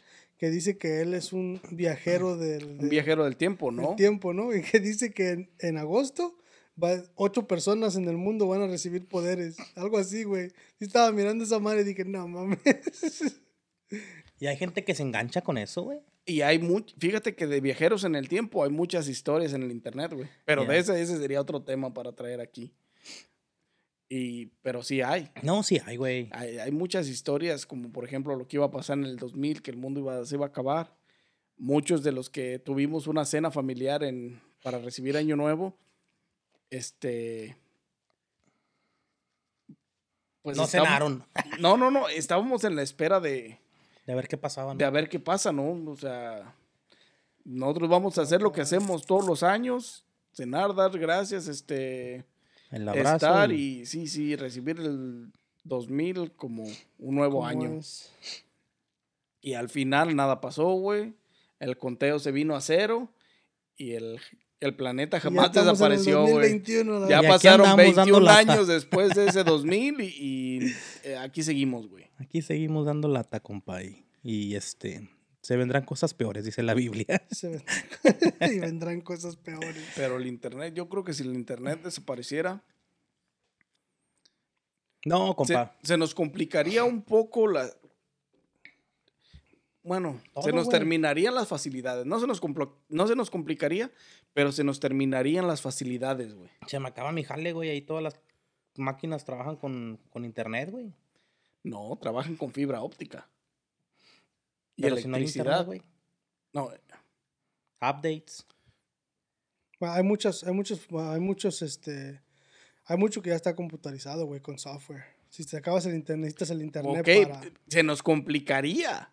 que dice que él es un viajero del, Un del- viajero del tiempo, del ¿no? tiempo, ¿no? Y que dice que en, en agosto va, ocho personas en el mundo van a recibir poderes. Algo así, güey. Yo estaba mirando esa madre y dije, no mames. Y hay gente que se engancha con eso, güey. Y hay much, fíjate que de viajeros en el tiempo hay muchas historias en el internet, güey. Pero de ese, ese sería otro tema para traer aquí. Y, pero sí hay. No, sí hay, güey. Hay, hay muchas historias, como por ejemplo lo que iba a pasar en el 2000, que el mundo iba, se iba a acabar. Muchos de los que tuvimos una cena familiar en, para recibir Año Nuevo, este... Pues no cenaron. No, no, no, estábamos en la espera de, De ver qué pasaba, ¿no? de a ver qué pasa, ¿no? O sea, nosotros vamos a hacer lo que hacemos todos los años, cenar, dar gracias, este, El abrazo. estar y- y sí, sí, recibir el 2000 como un nuevo ¿Cómo año. es? Y al final nada pasó, güey. El conteo se vino a cero y el, el planeta ya jamás el desapareció, güey. 2021, la Ya Y pasaron andamos dando 21 lata. años después de ese 2000 y, y, eh, aquí seguimos, güey. Aquí seguimos dando lata, compa. Y, y, este, se vendrán cosas peores, dice la Biblia. Y vendrán cosas peores. Pero el internet, yo creo que si el internet desapareciera, No, se, compa. se nos complicaría un poco la... Bueno, se nos terminarían las facilidades. No se nos, complo- no se nos complicaría, pero se nos terminarían las facilidades, güey. Se me acaba mi jale, güey. Ahí todas las máquinas trabajan con, con internet, güey. No, trabajan con fibra óptica. Y Pero si no electricidad. internet, güey. no, Updates. Bueno, hay muchos, hay muchos, hay muchos, este, hay mucho que ya está computarizado, güey, con software. Si te acabas el internet, necesitas el internet ok, para... se nos complicaría.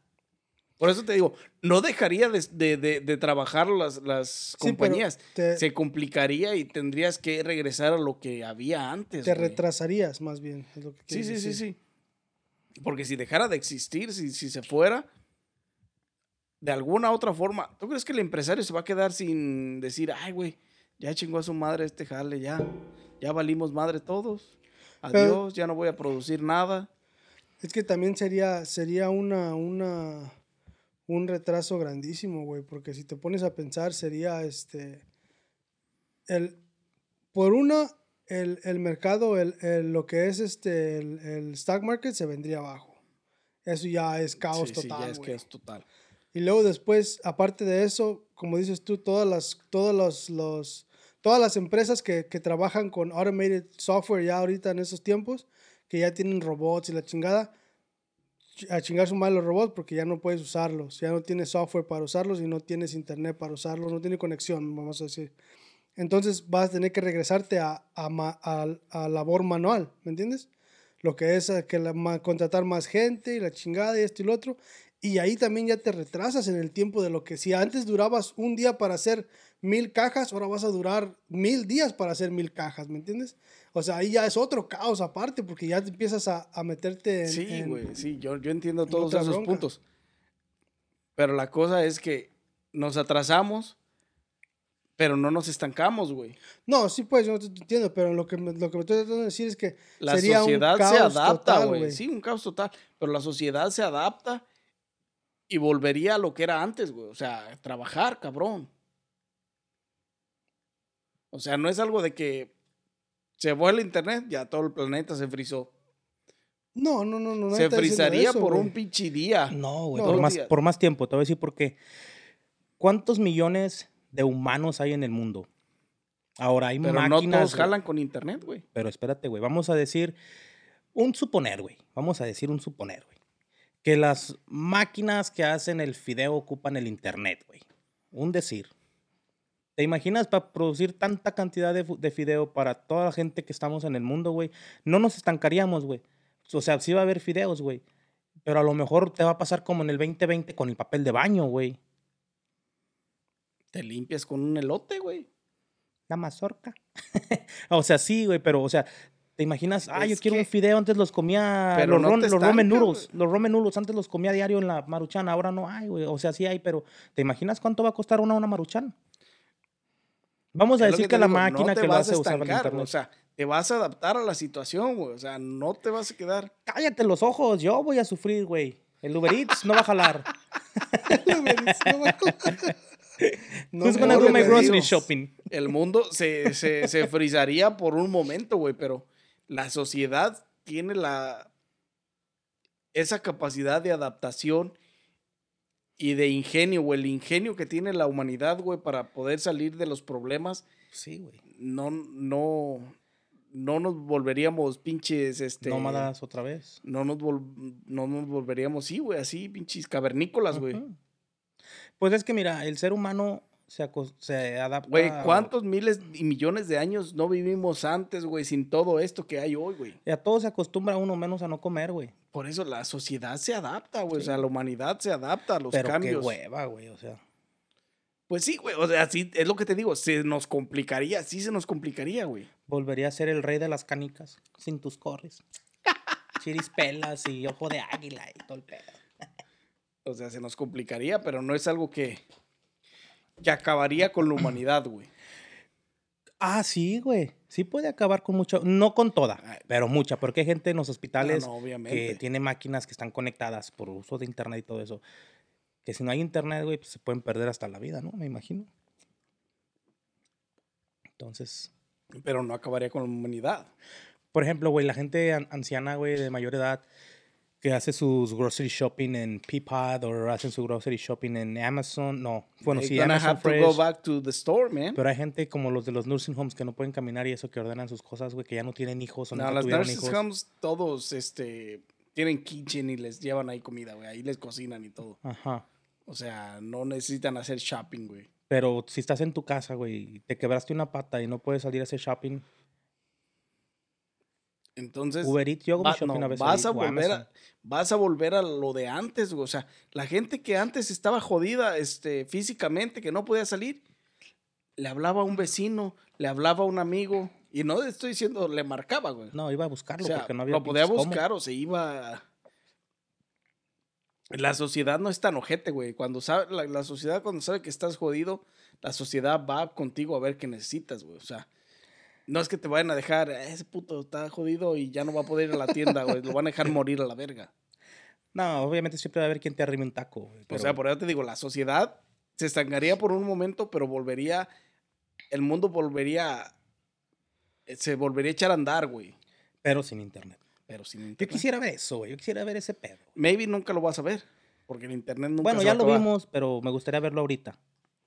Por eso te digo, no dejaría de, de- de- de trabajar las, las Sí, compañías. te, Se complicaría y tendrías que regresar a lo que había antes. te güey. retrasarías, más bien. es lo que Sí, sí, sí, sí. Porque si dejara de existir, si, si se fuera, de alguna otra forma, ¿tú crees que el empresario se va a quedar sin decir, ay, güey, ya chingó a su madre este jale, ya, ya valimos madre todos? Adiós, ya no voy a producir nada. Es que también sería, sería una, una, un retraso grandísimo, güey, porque si te pones a pensar sería, este, el, por una, el, el mercado, el, el- lo que es este, el, el stock market se vendría abajo. Eso ya es caos Sí, sí, total. ya es güey. que es total. Y luego después, aparte de eso, como dices tú, todas las, todos los, los- todas las empresas que, que trabajan con automated software ya ahorita en esos tiempos, que ya tienen robots y la chingada, ch- a chingar su los robots porque ya no puedes usarlos, ya no tienes software para usarlos y no tienes internet para usarlos, no tiene conexión, vamos a decir. Entonces vas a tener que regresarte a, a, a- a labor manual, ¿me entiendes? Lo que es que la- contratar más gente y la chingada y esto y lo otro. Y ahí también ya te retrasas en el tiempo de lo que si antes durabas un día para hacer mil cajas, ahora vas a durar mil días para hacer mil cajas, ¿me entiendes? O sea, ahí ya es otro caos aparte porque ya te empiezas a, a meterte en... Sí, en- güey, sí, yo, yo entiendo todos otra esos bronca. puntos. Pero la cosa es que nos atrasamos, pero no nos estancamos, güey. No, sí, pues, yo te entiendo, pero lo que, me, lo que me estoy tratando de decir es que La sería sociedad un se caos adapta, total, güey. Sí, un caos total. Pero la sociedad se adapta y volvería a lo que era antes, güey. O sea, trabajar, cabrón. O sea, no es algo de que se fue el internet, ya todo el planeta se frizó. No, no, no, no. se frizaría eso, por güey. un pinche día. No, güey, No, por, más, días. por más tiempo. Te voy a decir por qué. ¿Cuántos millones de humanos hay en el mundo? Ahora hay Pero no máquinas. todos güey. jalan con internet, güey. Pero espérate, güey. Vamos a decir un suponer, güey. Vamos a decir un suponer, güey. Que las máquinas que hacen el fideo ocupan el internet, güey. Un decir. ¿Te imaginas para producir tanta cantidad de, fideo para toda la gente que estamos en el mundo, güey? No nos estancaríamos, güey. O sea, sí va a haber fideos, güey. Pero a lo mejor te va a pasar como en el 2020 con el papel de baño, güey. Te limpias con un elote, güey. La mazorca. o sea, sí, güey, pero, o sea, ¿te imaginas? Ah, yo Es quiero un fideo, antes los comía, Pero los, no ron- los ramen estanca, noodles, los ramen noodles, antes los comía diario en la maruchan, ahora no hay, güey, o sea, sí hay, pero ¿te imaginas cuánto va a costar una, una maruchan? Vamos a Es decir que, la digo, máquina no que lo a hace usar el internet. O sea, te vas a adaptar a la situación, güey. O sea, no te vas a quedar. Cállate los ojos, yo voy a sufrir, güey. El Uber Eats no va a jalar. No, Who's no, gonna no, do lo my que grocery digo. shopping? El mundo se, se, se frizaría por un momento, güey, pero la sociedad tiene la. esa capacidad de adaptación y de ingenio, güey. El ingenio que tiene la humanidad, güey, para poder salir de los problemas. Sí, güey. No, no. No nos volveríamos pinches, este. Nómadas otra vez. No nos, vol- no nos volveríamos, sí, güey, así, pinches cavernícolas, güey. Pues es que mira, el ser humano se, se adapta. Güey, ¿cuántos miles y millones de años no vivimos antes, güey, sin todo esto que hay hoy, güey? Y a todo se acostumbra uno menos a no comer, güey. Por eso la sociedad se adapta, güey. O sea, la humanidad se adapta a los Pero cambios. qué hueva, güey, o sea. Pues sí, güey. O sea, sí, es lo que te digo. Se nos complicaría, sí se nos complicaría, güey. Volvería a ser el rey de las canicas, sin tus corres. Chirispelas y ojo de águila y todo el pedo. O sea, se nos complicaría, pero no es algo que, que acabaría con la humanidad, güey. Ah, sí, güey. Sí puede acabar con mucho, no con toda, pero mucha, porque hay gente en los hospitales No, no, que tiene máquinas que están conectadas por uso de internet y todo eso. Que si no hay internet, güey, pues se pueden perder hasta la vida, ¿no? Me imagino. Entonces, Pero no acabaría con la humanidad. por ejemplo, güey, la gente an- anciana, güey, de mayor edad, que hace sus grocery shopping en Peapod o hacen su grocery shopping en Amazon, no, bueno, They're sí, Amazon have to go Fresh. back to the store, man. Pero hay gente como los de los nursing homes que no pueden caminar y eso que ordenan sus cosas, güey, que ya no tienen hijos o No, nunca las tuvieron nurses hijos. homes, todos, este, tienen kitchen y les llevan ahí comida, güey. Ahí les cocinan y todo. Ajá. O sea, no necesitan hacer shopping, güey. Pero si estás en tu casa, güey, y te quebraste una pata y no puedes salir a hacer shopping, Entonces, Uber Eats, yo va- no, vas, a volver a, vas a volver a lo de antes, güey. O sea, la gente que antes estaba jodida este, físicamente, que no podía salir, le hablaba a un vecino, le hablaba a un amigo. Y no estoy diciendo, le marcaba, güey. No, iba a O buscarlo sea, porque no había lo podía cómo. buscar o se iba. La sociedad no es tan ojete, güey. Cuando sabe, la, la sociedad, cuando sabe que estás jodido, la sociedad va contigo a ver qué necesitas, güey. O sea, no es que te vayan a dejar, "Eh, ese puto está jodido y ya no va a poder ir a la tienda, güey. Lo van a dejar morir a la verga. No, obviamente siempre va a haber quien te arrime un taco, güey. O sea, por eso te digo, la sociedad se estancaría por un momento, pero volvería. El mundo volvería. Se volvería a echar a andar, güey. pero sin internet. pero sin Yo internet. quisiera ver eso, güey. Yo quisiera ver ese pedo. Maybe nunca lo vas a ver, porque el internet nunca Bueno, se ya va a lo acabar. vimos, pero me gustaría verlo ahorita.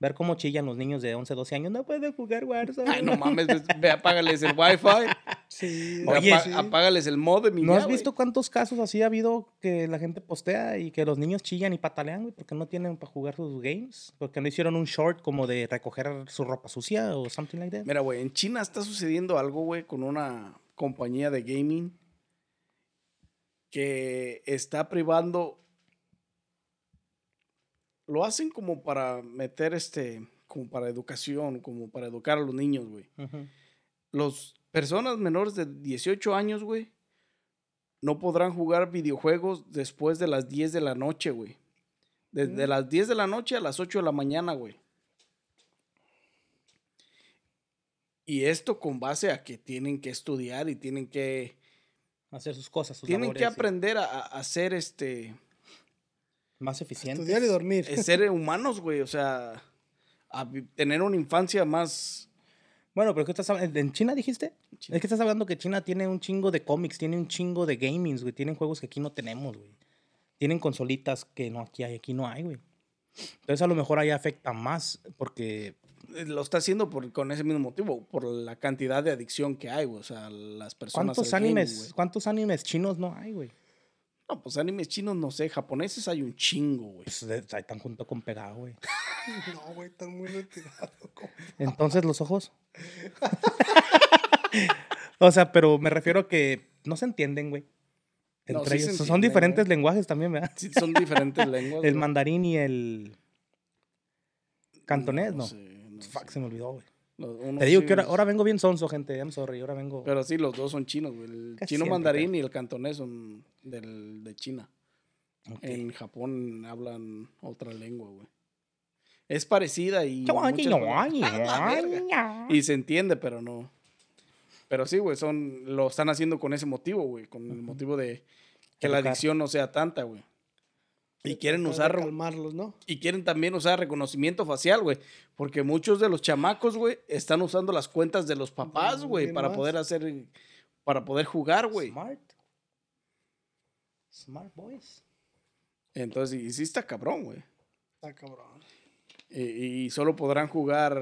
Ver cómo chillan los niños de 11, 12 años. No pueden jugar Warzone. Ay, no mames, ve, apágales el wifi, Sí, Oye, apa- sí. apágales el modem ¿No ya, has visto cuántos casos así ha habido que la gente postea y que los niños chillan y patalean, güey, porque no tienen para jugar sus games? Porque no hicieron un short como de recoger su ropa sucia o something like that. Mira, güey, en China está sucediendo algo, güey, con una compañía de gaming que está privando. Lo hacen como para meter este, como para educación, como para educar a los niños, güey. Ujú. Los personas menores de 18 años, güey, no podrán jugar videojuegos después de las 10 de la noche, güey. Desde Mm. las 10 de la noche a las 8 de la mañana, güey. Y esto con base a que tienen que estudiar y tienen que Hacer sus cosas, sus tienen que labores, aprender a, a- a ser este Más eficientes. Estudiar y dormir. eh, ser humanos, güey, o sea, a tener una infancia más Bueno, pero ¿qué estás hablando? ¿En China dijiste? China. Es que estás hablando que China tiene un chingo de cómics, tiene un chingo de gamings, güey. Tienen juegos que aquí no tenemos, güey. Tienen consolitas que no aquí hay, aquí no hay, güey. Entonces a lo mejor ahí afecta más porque eh, lo está haciendo por, con ese mismo motivo, por la cantidad de adicción que hay, güey, o sea, las personas ¿cuántos gaming, animes, cuántos animes chinos no hay, güey? No, pues animes chinos, no sé, japoneses hay un chingo, güey. Pues de- ahí están junto con pegado, güey. No, güey, están muy retirados. Entonces los ojos. o sea, pero me refiero a que no se entienden, güey. No, Entre sí se ellos. Son diferentes güey. lenguajes también, ¿verdad? Sí, son diferentes lenguas. El güey. mandarín y el cantonés, no. sé, no Fuck, sé. se me olvidó, güey. Te digo sí, que ahora, ahora vengo bien sonso, gente. I'm sorry, ahora vengo. Pero sí, los dos son chinos, güey. El Casi chino siempre, mandarín y el cantonés son del, de China. En Japón hablan otra lengua, güey. Es parecida y. Y se entiende, pero no. Pero sí, güey, son, lo están haciendo con ese motivo, güey. Con el motivo de que la adicción no sea tanta, güey. Y quieren usar calmarlos, ¿no? y quieren también usar reconocimiento facial, güey. Porque muchos de los chamacos, güey, están usando las cuentas de los papás, güey, para más. poder hacer, para poder jugar, güey. Smart. Smart boys. Entonces, y sí está cabrón, güey. Está cabrón. Y, y solo podrán jugar,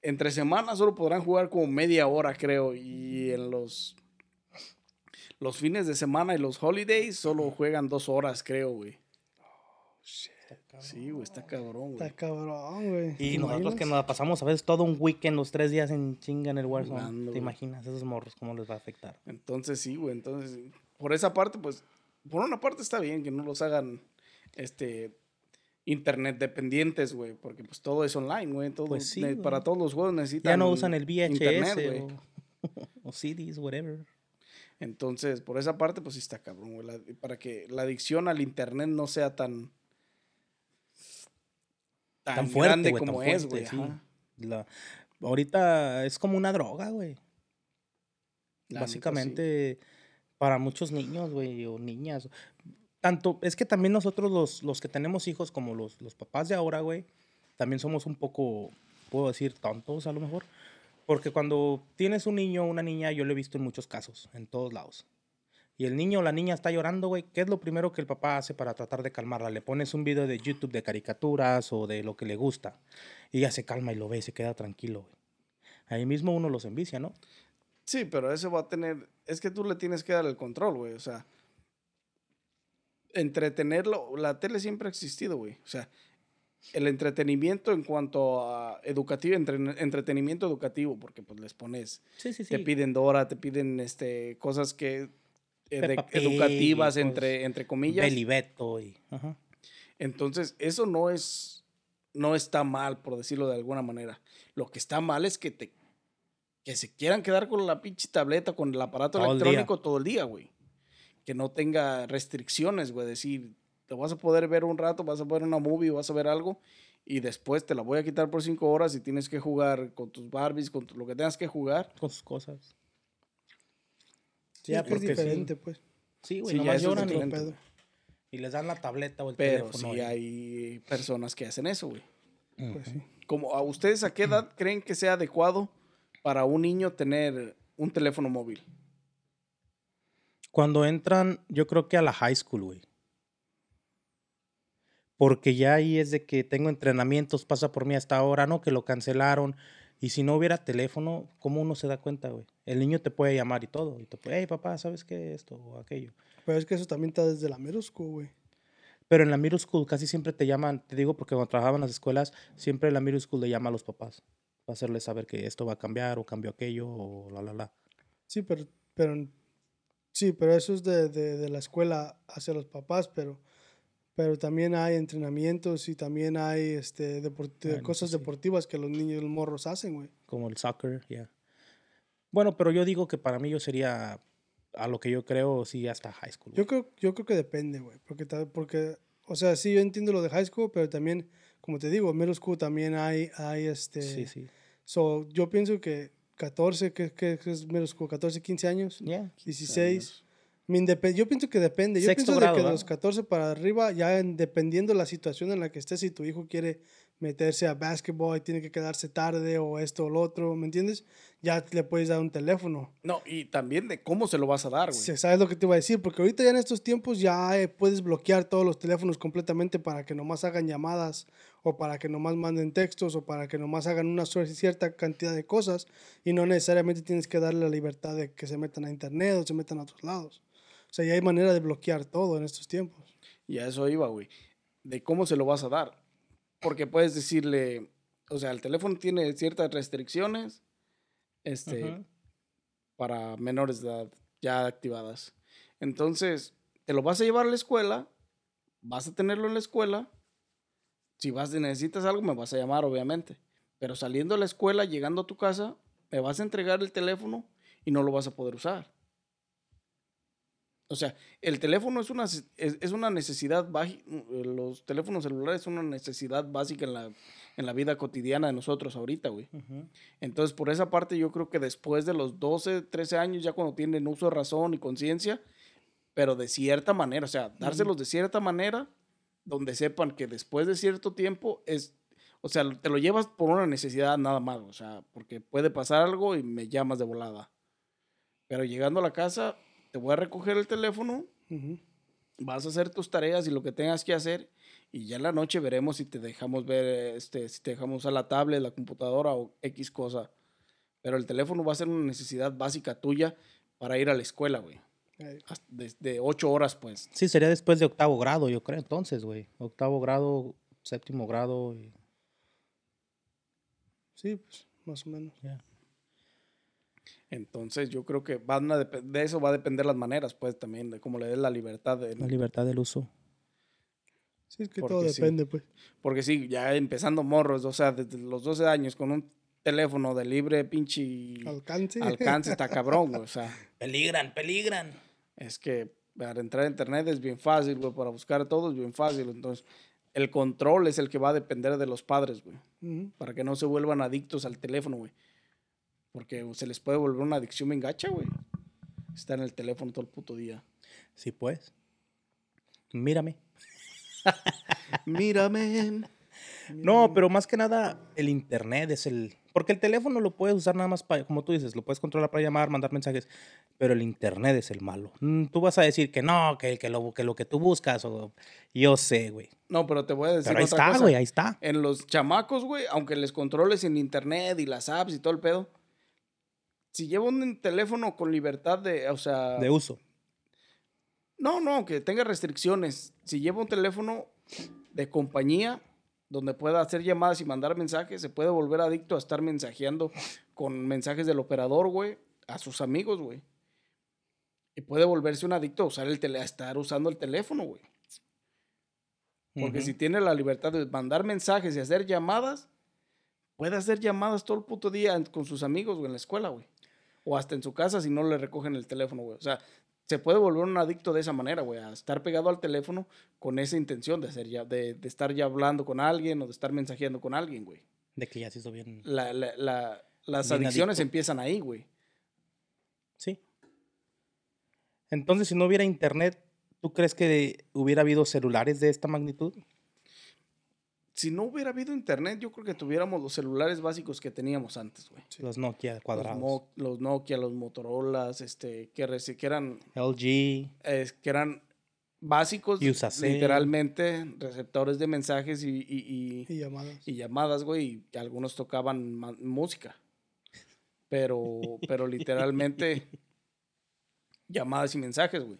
entre semanas solo podrán jugar como media hora, creo. Y en los, los fines de semana y los holidays solo juegan dos horas, creo, güey. Sí, güey, está cabrón, güey. Está cabrón, güey. Y ¿Te nosotros que nos la pasamos a veces todo un weekend, los tres días en chinga en el Warzone. Jugando, ¿Te imaginas esos morros cómo les va a afectar? Entonces sí, güey. Entonces, por esa parte, pues, por una parte está bien que no los hagan, este, internet dependientes, güey, porque pues todo es online, güey. Todo, Pues sí, para todos los juegos necesitan Ya no usan el VHS internet, güey. o, o CDs, whatever. Entonces, por esa parte, pues sí está cabrón, güey. la- para que la adicción al internet no sea tan, tan, Tan fuerte, grande güey, tan como es, fuerte, güey. sí. La- ahorita es como una droga, güey. La neta, Básicamente para muchos niños, güey, o niñas. Tanto, es que también nosotros los, los que tenemos hijos, como los, los papás de ahora, güey, también somos un poco, puedo decir, tontos a lo mejor. Porque cuando tienes un niño o una niña, yo lo he visto en muchos casos, en todos lados. Y el niño o la niña está llorando, güey. ¿Qué es lo primero que el papá hace para tratar de calmarla? Le pones un video de YouTube de caricaturas o de lo que le gusta. Y ya se calma y lo ve y se queda tranquilo, güey. Ahí mismo uno los envicia, ¿no? Sí, pero eso va a tener. Es que tú le tienes que dar el control, güey. O sea, entretenerlo. La tele siempre ha existido, güey. O sea, el entretenimiento en cuanto a educativo, entre- entretenimiento educativo, porque pues les pones. Sí, sí, sí. Te piden Dora, te piden este, cosas que. eh, Pig educativas, entre, entre comillas. Belibeto y... Ajá. Entonces, eso no es. No está mal, por decirlo de alguna manera. Lo que está mal es que te. Que se quieran quedar con la pinche tableta, con el aparato Todo el electrónico todo el día, güey. Que no tenga restricciones, güey. Decir, te vas a poder ver un rato, vas a ver una movie, vas a ver algo. Y después te la voy a quitar por cinco horas y tienes que jugar con tus Barbies, con tu- lo que tengas que jugar. Con sus cosas. Sí, Ya, es que es porque sí. diferente, pues. Sí, güey, Sí, ya nomás lloran y. Pedo. y les dan la tableta o el Pero teléfono. sí y- hay personas que hacen eso, güey. Pues sí. como a ustedes a qué edad creen que sea adecuado para un niño tener un teléfono móvil? Cuando entran, yo creo que a la high school, güey. Porque ya ahí es de que tengo entrenamientos, pasa por mí hasta ahora, ¿no? Que lo cancelaron. Y si no hubiera teléfono, ¿cómo uno se da cuenta, güey? El niño te puede llamar y todo. Y te puede, hey, papá, ¿sabes qué? Esto o aquello. Pero es que eso también está desde la middle school, güey. Pero en la middle school casi siempre te llaman, te digo porque cuando trabajaba en las escuelas, siempre en la middle school le llama a los papás. Para hacerles saber que esto va a cambiar o cambió aquello o la, la, la. Sí, pero, pero, sí, pero eso es de, de, de la escuela hacia los papás, pero, pero también hay entrenamientos y también hay este, deport- Bueno, cosas sí. deportivas que los niños, los morros hacen, güey. Como el soccer, ya. Bueno, pero yo digo que para mí yo sería, a lo que yo creo, sí, hasta high school. Yo creo, yo creo que depende, güey. Porque, porque, o sea, sí, yo entiendo lo de high school, pero también, como te digo, en middle school también hay, hay este... Sí, sí. So, yo pienso que 14, que, es middle school, 14, 15 años, Ya. 16. mi indepe- yo pienso que depende. Yo Sexto pienso grado, de que de ¿verdad? los 14 para arriba, ya en- dependiendo la situación en la que estés, si tu hijo quiere meterse a basketball y tiene que quedarse tarde o esto o lo otro, ¿me entiendes? Ya le puedes dar un teléfono. No, y también de cómo se lo vas a dar, güey. Sí, ¿Sabes lo que te iba a decir? Porque ahorita ya en estos tiempos ya eh, puedes bloquear todos los teléfonos completamente para que nomás hagan llamadas o para que nomás manden textos o para que nomás hagan una cierta cantidad de cosas y no necesariamente tienes que darle la libertad de que se metan a internet o se metan a otros lados. O sea, ya hay manera de bloquear todo en estos tiempos. Y a eso iba, güey. De cómo se lo vas a dar. Porque puedes decirle, o sea, el teléfono tiene ciertas restricciones este, para menores de edad ya activadas. Entonces, te lo vas a llevar a la escuela, vas a tenerlo en la escuela. Si vas necesitas algo, me vas a llamar, obviamente. Pero saliendo de la escuela, llegando a tu casa, me vas a entregar el teléfono y no lo vas a poder usar. O sea, el teléfono es una, es, es una necesidad, baji- los teléfonos celulares son una necesidad básica en la, en la vida cotidiana de nosotros ahorita, güey. Entonces, por esa parte, yo creo que después de los 12, 13 años, ya cuando tienen uso de razón y conciencia, pero de cierta manera, o sea, dárselos de cierta manera, donde sepan que después de cierto tiempo es, o sea, te lo llevas por una necesidad nada más, o sea, porque puede pasar algo y me llamas de volada. Pero llegando a la casa, te voy a recoger el teléfono, vas a hacer tus tareas y lo que tengas que hacer y ya en la noche veremos si te dejamos ver, este, si te dejamos usar la tablet, la computadora o X cosa. Pero el teléfono va a ser una necesidad básica tuya para ir a la escuela, güey. Hasta Desde ocho horas, pues. Sí, sería después de octavo grado, yo creo, entonces, güey. Octavo grado, séptimo grado. y- Sí, pues, más o menos. Entonces yo creo que van a dep- de eso va a depender las maneras, pues también, de cómo le des la libertad. de- La libertad del uso. Sí, es que Porque todo sí. depende, pues. Porque sí, ya empezando morros, o sea, desde los 12 años con un teléfono de libre pinche Alcance. alcance está cabrón, güey. O sea, Peligran, peligran. es que para entrar a internet es bien fácil, güey. Para buscar todo es bien fácil. Entonces, el control es el que va a depender de los padres, güey. Para que no se vuelvan adictos al teléfono, güey. Porque se les puede volver una adicción bien gacha, güey. Estar en el teléfono todo el puto día. Sí, pues. Mírame. Mírame. No, pero más que nada, el internet es el. Porque el teléfono lo puedes usar nada más para, como tú dices, lo puedes controlar para llamar, mandar mensajes, pero el internet es el malo. Mm, Tú vas a decir que no, que, que, lo, que lo que tú buscas, o yo sé, güey. No, pero te voy a decir Pero ahí otra está, cosa. güey, ahí está. En los chamacos, güey, aunque les controles en internet y las apps y todo el pedo, si lleva un teléfono con libertad de, o sea, De uso. No, no, que tenga restricciones. Si lleva un teléfono de compañía donde pueda hacer llamadas y mandar mensajes, se puede volver adicto a estar mensajeando con mensajes del operador, güey, a sus amigos, güey. Y puede volverse un adicto a usar el tele, a estar usando el teléfono, güey. Porque si tiene la libertad de mandar mensajes y hacer llamadas, puede hacer llamadas todo el puto día con sus amigos, güey, en la escuela, güey. O hasta en su casa si no le recogen el teléfono, güey. O sea, se puede volver un adicto de esa manera, güey, a estar pegado al teléfono con esa intención de, hacer ya, de, de estar ya hablando con alguien o de estar mensajeando con alguien, güey. De que ya se hizo bien. La, la- la- las Bien adicciones adicto. empiezan ahí, güey. Sí. Entonces, si no hubiera internet, ¿tú crees que hubiera habido celulares de esta magnitud? Si no hubiera habido internet, yo creo que tuviéramos los celulares básicos que teníamos antes, güey. Los Nokia Los, cuadrados. Mo- los Nokia, los Motorolas, este, que, que eran, LG. es- que eran básicos, Usacell. literalmente, receptores de mensajes y, y- y- Y llamadas. y llamadas, güey, y algunos tocaban música. Pero, pero literalmente, llamadas y mensajes, güey.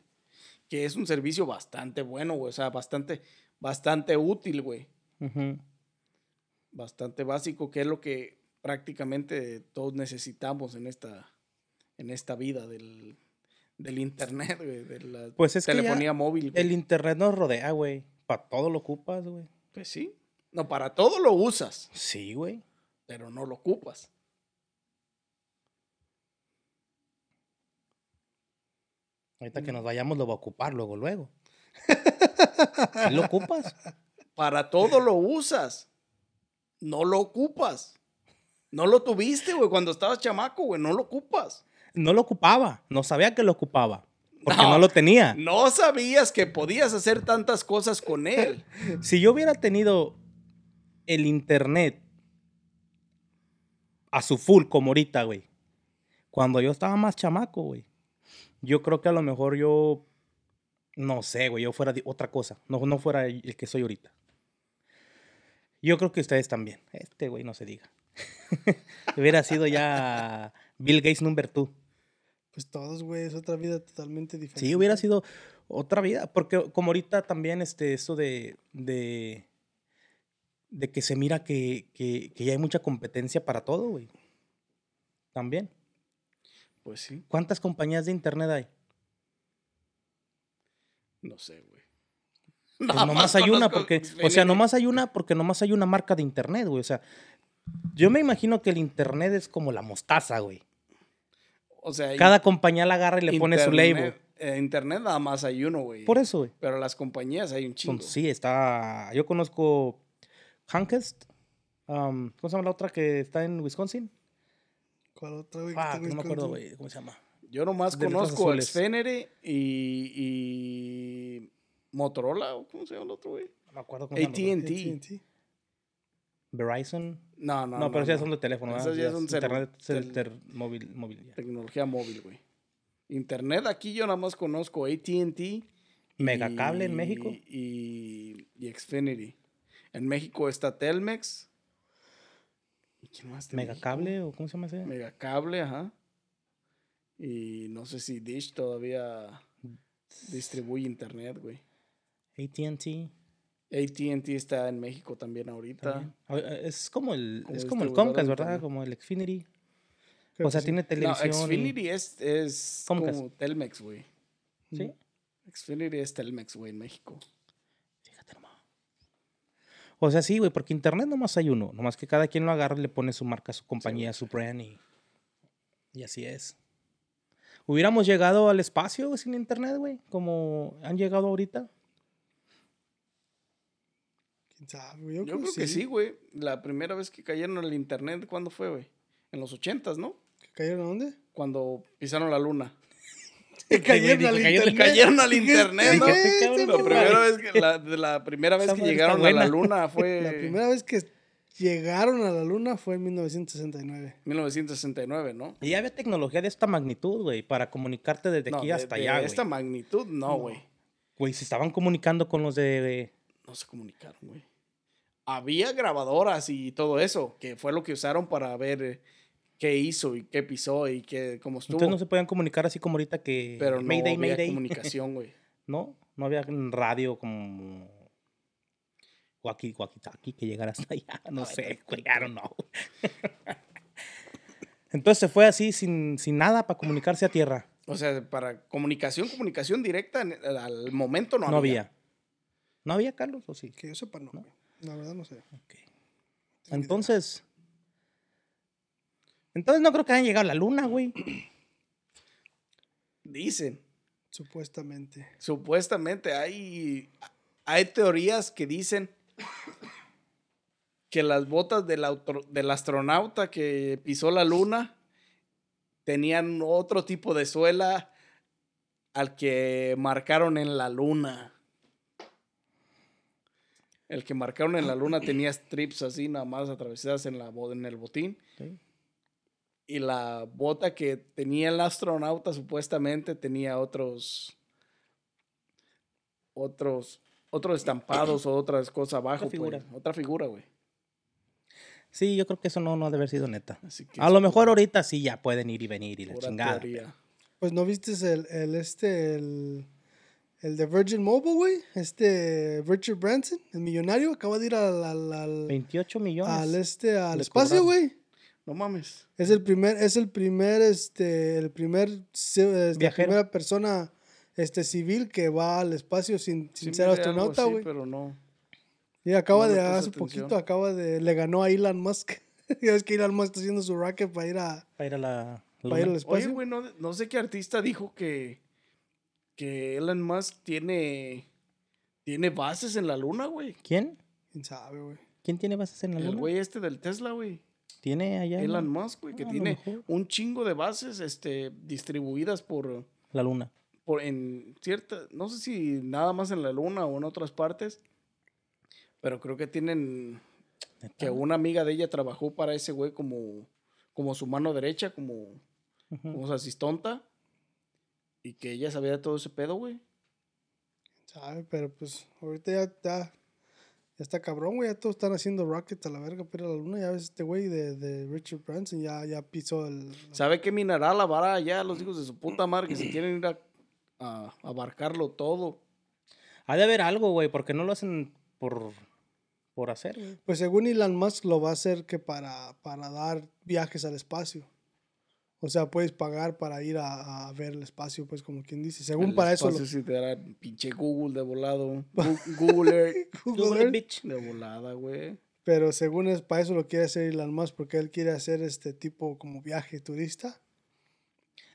Que es un servicio bastante bueno, güey. O sea, bastante, bastante útil, güey. Ujú. Bastante básico, que es lo que prácticamente todos necesitamos en esta, en esta vida del, del internet, güey. De la Pues es que telefonía móvil. güey. El internet nos rodea, güey. Para todo lo ocupas, güey. Pues sí. No, para todo lo usas, Sí, güey. pero no lo ocupas. Ahorita que nos vayamos lo va a ocupar luego, luego. ¿Sí lo ocupas? Para todo lo usas. No lo ocupas. No lo tuviste, güey, cuando estabas chamaco, güey. No lo ocupas. No lo ocupaba. No sabía que lo ocupaba. Porque No. no, lo tenía. No sabías que podías hacer tantas cosas con él. Si yo hubiera tenido el internet a su full como ahorita, güey. Cuando yo estaba más chamaco, güey. Yo creo que a lo mejor yo, no sé, güey, yo fuera de otra cosa. No, no fuera el que soy ahorita. Yo creo que ustedes también. Este güey no se diga. hubiera sido ya Bill Gates number two. Pues todos, güey, es otra vida totalmente diferente. Sí, hubiera sido otra vida. Porque como ahorita también este, eso de, de, de que se mira que, que, que ya hay mucha competencia para todo, güey. También. Pues sí, ¿Cuántas compañías de internet hay? no sé, güey. Pues nomás más hay una porque, o sea, nomás hay una porque nomás hay una marca de internet, güey. O sea, yo me imagino que el internet es como la mostaza, güey. O sea, Cada compañía la agarra y le pone su label. internet- eh, internet nada más hay uno, güey. Por eso, güey. Pero las compañías hay un chingo. Son- sí, está. Yo conozco Comcast. um, ¿Cómo se llama la otra que está en Wisconsin? ¿Cuál otra, güey? en no me acuerdo, güey. ¿Cómo se llama? Yo nomás De conozco. Xfinity y, y Motorola, ¿o ¿cómo se llama el otro, güey? No me acuerdo cómo. AT&T. Verizon. No, no, No, pero esas son de teléfono. Esas ya son cel- internet, cel- móvil, móvil ya. Tecnología móvil, güey. Internet aquí yo nada más conozco AT&T. Megacable en y- México. Y, y Xfinity. En México está Telmex. ¿Y quién más Megacable o cómo se llama ese? México? Megacable, ajá. Y no sé si Dish todavía distribuye internet, güey. AT&T. AT&T está en México también ahorita. también. Ah, eh, Es como el, Como es como el Comcast, ¿verdad? Como el Xfinity. Creo o sea, sí. tiene No, televisión. y- Xfinity es, es Comcast. como Telmex, güey. Sí. Xfinity es Telmex, güey, en México. Fíjate nomás. O sea, sí, güey, porque internet nomás hay uno. Nomás que cada quien lo agarra y le pone su marca, su compañía, su brand y, y así es. ¿Hubiéramos llegado al espacio sin internet, güey? Como han llegado ahorita. ¿Quién sabe, güey? Yo, creo que sí, güey. La primera vez que cayeron al internet, ¿cuándo fue, güey? En los ochentas, ¿no? ¿Que ¿Cayeron a dónde? Cuando pisaron la luna. Que cayeron dijo, al cayeron- internet. cayeron al ¿Qué internet, ¿no? cabrón, La primera vez que, la, de la primera vez Esa que madre está llegaron a la luna fue La primera vez que llegaron a la luna fue en 1969. 1969, ¿no? Y ya había tecnología de esta magnitud, güey, para comunicarte desde No, aquí de- hasta de allá, esta güey. magnitud, no, güey. Güey, se estaban comunicando con los de... No se comunicaron, güey. Había grabadoras y todo eso, que fue lo que usaron para ver eh, qué hizo y qué pisó y qué, cómo estuvo. Entonces no se podían comunicar así como ahorita que... Pero no Mayday, había Mayday. comunicación, güey. No, no había radio como Waki Wakitaki que llegara hasta allá. No sé, güey, I don't know. Entonces se fue así sin, sin nada para comunicarse a tierra. O sea, para comunicación, comunicación directa, al momento no, No, había. había. ¿No había, Carlos? ¿O sí? Que yo sepa, no. güey. La verdad no sé. Ok. Entonces. Entonces no creo que hayan llegado a la luna, güey. Dicen, Supuestamente. supuestamente hay, hay teorías que dicen que las botas del, auto- del astronauta que pisó la luna tenían otro tipo de suela al que marcaron en la luna. El que marcaron en la luna tenía strips así, nada más atravesadas en, la, bo- en el botín. Sí. Y la bota que tenía el astronauta supuestamente tenía otros. Otros. Otros estampados o otras cosas abajo. Otra figura. pues. Otra figura, güey. Sí, yo creo que eso no, no ha de haber sido neta. Así que A lo mejor ahorita sí ya pueden ir y venir y la chingada. teoría. Pues no viste el, el este, el, el de Virgin Mobile, güey. Este Richard Branson, el millonario, acaba de ir al, al, al, 28 millones. al este, al espacio, güey. No mames. Es el primer, es el primer, este, el primer, es la Viajero. primera persona, este, civil que va al espacio sin, sin Sí ser astronauta, güey. pero no. Y acaba no de, hace atención. poquito, acaba de, le ganó a Elon Musk. ya ves que Elon Musk está haciendo su rocket para ir a, Para ir a la. para ir al espacio. Oye, güey, no, no sé qué artista dijo que, que Elon Musk tiene, tiene bases en la luna, güey. ¿Quién? ¿Quién sabe, güey? ¿Quién tiene bases en la El luna? güey este del Tesla, güey. Tiene allá Elon Musk, güey, que Ah, tiene un chingo de bases este, distribuidas por, la luna. por en cierta, no sé si nada más en la luna o en otras partes, pero creo que tienen que una amiga de ella trabajó para ese güey como, como su mano derecha, como, como su asistonta, y que ella sabía todo ese pedo, güey. ¿Sabe? Pero pues ahorita ya, ya, ya está cabrón, güey. Ya todos están haciendo rockets a la verga a la luna. Ya ves este güey de, de Richard Branson ya, ya pisó el... ¿Sabe qué mineral habrá allá los hijos de su puta madre que se quieren ir a, a abarcarlo todo? Ha de haber algo, güey, porque no lo hacen por, por hacer, güey. Pues según Elon Musk lo va a hacer que para, para dar viajes al espacio. O sea, puedes pagar para ir a, a ver el espacio, pues como quien dice. Según El para eso... Lo, sí te dará pinche Google de volado. Google Google bitch. de volada, güey. pero según es para eso lo quiere hacer Elon Musk, porque él quiere hacer este tipo como viaje turista.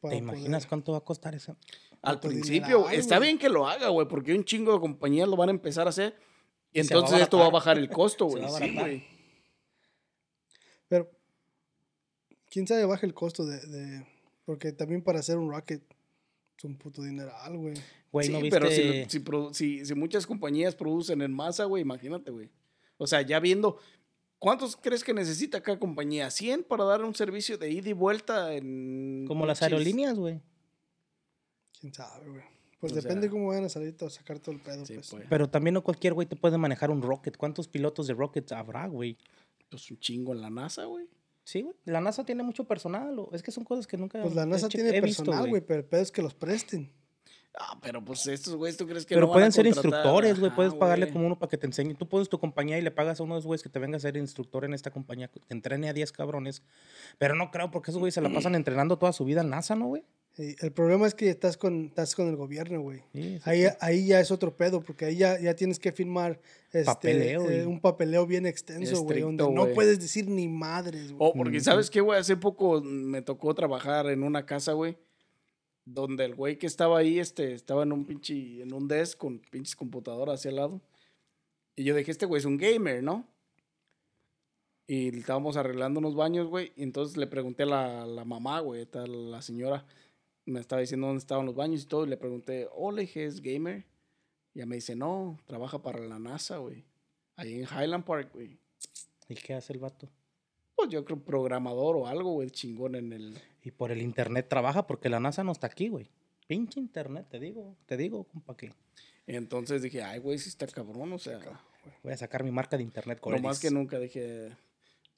¿Te imaginas poder- cuánto va a costar eso? Al principio, güey, está güey. bien que lo haga, güey, porque un chingo de compañías lo van a empezar a hacer. Y Y se va a entonces esto va a bajar el costo, güey. Sí, güey. Pero, quién sabe baja el costo de, de- Porque también para hacer un rocket es un puto dineral, güey. Güey, Sí, ¿no viste? pero si, si, produ- si- si muchas compañías producen en masa, güey, imagínate, güey. O sea, ya viendo, ¿cuántos crees que necesita cada compañía? ¿100 para dar un servicio de ida y vuelta en... Como las aerolíneas, güey. Quién sabe, güey. Pues O depende sea, cómo vayan a salir a sacar todo el pedo, Sí, pues. pues. Pero también no cualquier güey te puede manejar un rocket. ¿Cuántos pilotos de rockets habrá, güey? Pues un chingo en la NASA, güey. Sí, güey. La NASA tiene mucho personal. o- Es que son cosas que nunca. Pues la NASA tiene he personal, güey, pero el pedo es que los presten. Ah, pero pues estos güeyes, ¿tú crees que Pero no van a pueden ser contratar? instructores, güey. Puedes pagarle como uno para que te enseñe. Tú pones tu compañía y le pagas a uno de esos güeyes que te venga a ser instructor en esta compañía. Que te entrene a 10 cabrones. Pero no creo, porque esos güeyes se la pasan entrenando toda su vida en NASA, ¿no, güey? Y el problema es que estás con, estás con el gobierno, güey. Sí, sí, Ahí, sí. ahí ya es otro pedo, porque ahí ya, ya tienes que firmar este, Papeleo eh, un papeleo bien extenso, güey, donde no puedes decir ni madres, güey. Oh, porque. ¿sabes qué, güey? Hace poco me tocó trabajar en una casa, güey, donde el güey que estaba ahí, este, estaba en un pinche, en un desk con pinches computadoras hacia el lado. Y yo dije, este güey es un gamer, ¿no? Y estábamos arreglando unos baños, güey, y entonces le pregunté a la, la mamá, güey, tal, la señora, me estaba diciendo dónde estaban los baños y todo, y le pregunté, oh, le dije, ¿es gamer? Y ella me dice, no, trabaja para la NASA, güey, ahí en Highland Park, güey. ¿Y qué hace el vato? Pues yo creo programador o algo, güey, chingón en el... Y por el internet trabaja, porque la NASA no está aquí, güey. Pinche internet, te digo, te digo, compa, que Entonces dije, ay, güey, sí está cabrón, o sea, voy a sacar mi marca de internet con lo más que nunca dije...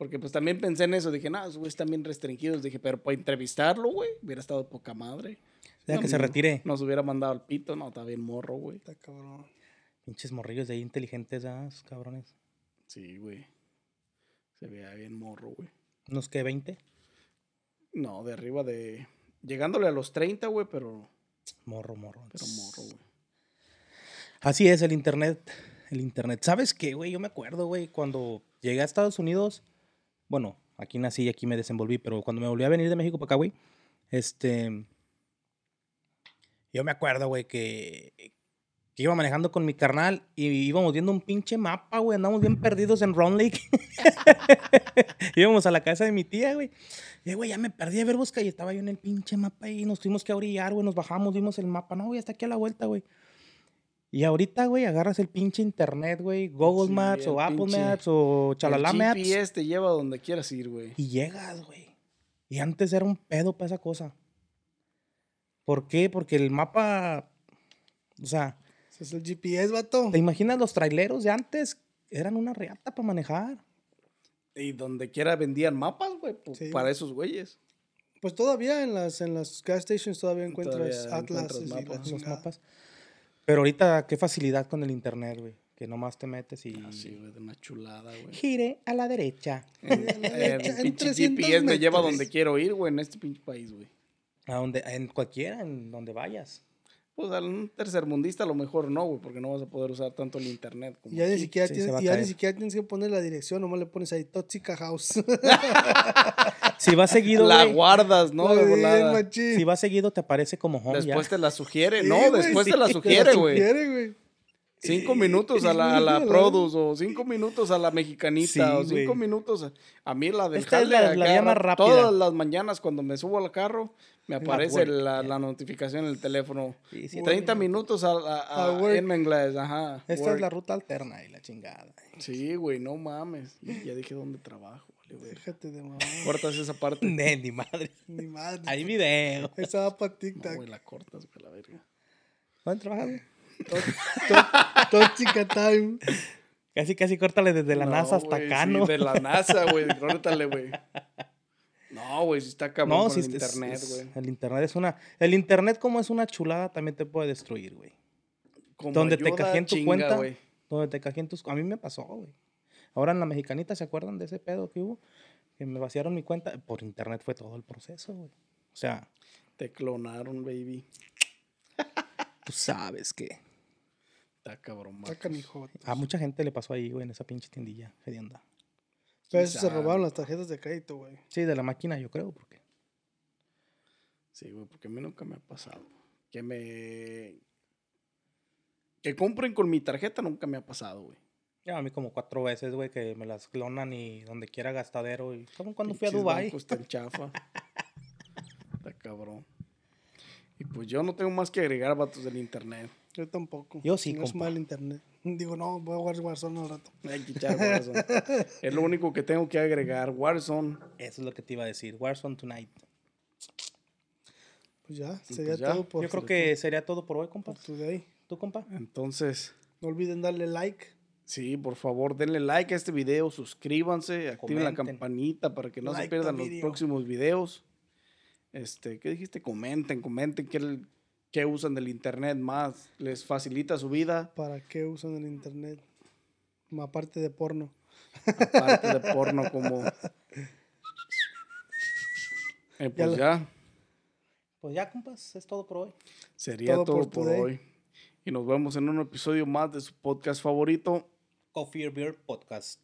Porque pues también pensé en eso, dije, no, esos güeyes están bien restringidos. Dije, pero para entrevistarlo, güey, hubiera estado poca madre. Ya No, que se retire. Nos hubiera mandado al pito, no, está bien morro, güey. Está cabrón. Pinches morrillos de ahí inteligentes, ¿ah? Cabrones. Sí, güey. Se veía bien morro, güey. ¿Unos que 20? No, de arriba de... Llegándole a los 30, güey, pero... Morro, morro. Pero morro, güey. Así es el internet. El internet. ¿Sabes qué, güey? Yo me acuerdo, güey, cuando llegué a Estados Unidos. Bueno, aquí nací y aquí me desenvolví, pero cuando me volví a venir de México para acá, güey. Este. Yo me acuerdo, güey, que, iba manejando con mi carnal y íbamos viendo un pinche mapa, güey. Andamos bien perdidos en Round Lake. íbamos a la casa de mi tía, güey. Y, güey, ya me perdí a ver busca y estaba yo en el pinche mapa y nos tuvimos que orillar, güey. Nos bajamos, vimos el mapa. No, güey, hasta aquí a la vuelta, güey. Y ahorita, güey, agarras el pinche internet, güey, Google Sí, Maps o Apple pinche- Maps o Chalala el Maps. GPS te lleva a donde quieras ir, güey. Y llegas, güey. Y antes era un pedo para esa cosa. ¿Por qué? Porque el mapa. O sea, Ese es el GPS, vato. ¿te imaginas los traileros de antes? Eran una reata para manejar. Y donde quiera vendían mapas, güey, Sí. para esos güeyes. Pues todavía en las, en las gas stations todavía encuentras Todavía atlas encuentras y. Los mapas. Pero ahorita, qué facilidad con el internet, güey. Que nomás te metes y. Así, güey, de una chulada, güey. Gire a la derecha. En, derecha, el en pinche 300 GPS me lleva metros. donde quiero ir, güey, en este pinche país, güey. A donde, en cualquiera, en donde vayas. Pues a un tercermundista a lo mejor no, güey, porque no vas a poder usar tanto el internet como ya, ni siquiera Sí, tienes, va ya ni siquiera tienes que poner la dirección, nomás le pones ahí Toxica House. Si vas seguido, La guardas, ¿no? De volada. Si vas seguido, te aparece como home Después ya. te la sugiere. Sí, no, güey, después sí, te la te sugiere, güey. Cinco minutos a la, a la Produce o cinco minutos a la mexicanita Sí, o cinco güey. minutos a, a mí la del Esta es la- más rápida. Todas las mañanas cuando me subo al carro me aparece work, la, la notificación en el teléfono. Sí, sí, 30 minutos a, a, a- en inglés, ajá. Esta work. es la ruta alterna y la chingada. Sí, güey, no mames. Y ya dije dónde trabajo. Déjate de mamá. Cortas esa parte. Ne, ni madre. Ni madre. Hay video. Esa va para No, TikTok. güey, la cortas, güey, la verga. ¿Dónde trabajas, güey? Tóxica Time. Casi, casi córtale desde la No, NASA hasta güey, acá, sí, ¿no? de la NASA, güey. Córtale, güey. No, güey, si está cabrón No, con sí, el es- internet, güey. el internet es una... El internet como es una chulada también te puede destruir, güey. Donde te cajeen tu chinga, cuenta. güey. Donde te cajeen tus... A mí me pasó, güey. Ahora en la mexicanita, ¿se acuerdan de ese pedo que hubo? Que me vaciaron mi cuenta. Por internet fue todo el proceso, güey. O sea, Te clonaron, baby. Tú sabes que... Está cabrón, Está canijo. A mucha gente le pasó ahí, güey, en esa pinche tiendilla. hedionda. Pero eso se robaron las tarjetas de crédito, güey. Sí, de la máquina, yo creo, porque... Sí, güey, porque a mí nunca me ha pasado. Que me... Que compren con mi tarjeta nunca me ha pasado, güey. Ya, a mí como cuatro veces, güey, que me las clonan y donde quiera gastadero. Y como cuando fui a Dubai. tan chafa. Está cabrón. Y pues yo no tengo más que agregar, vatos del internet. Yo tampoco. Yo sí, No es mal internet. Digo, no, voy a jugar Warzone al rato. Hay que echar Warzone. es lo único que tengo que agregar. Warzone. Eso es lo que te iba a decir. Warzone Tonight. Pues ya, Pues sería ya. todo por, Yo creo que sería todo por hoy, compa. por today. ¿Tú, compa? Entonces, No olviden darle like. sí, por favor, denle like a este video, suscríbanse, activen la campanita para que no se pierdan los próximos videos. Este, ¿qué dijiste? Comenten, comenten qué, qué usan del internet más, les facilita su vida, ¿Para qué usan el internet? Aparte de porno. aparte de porno como... Eh, pues lo- ya, Pues ya, compas, es todo por hoy. sería Todo todo, por por hoy. Y nos vemos en un episodio más de su podcast favorito. Coffee or Beer Podcast.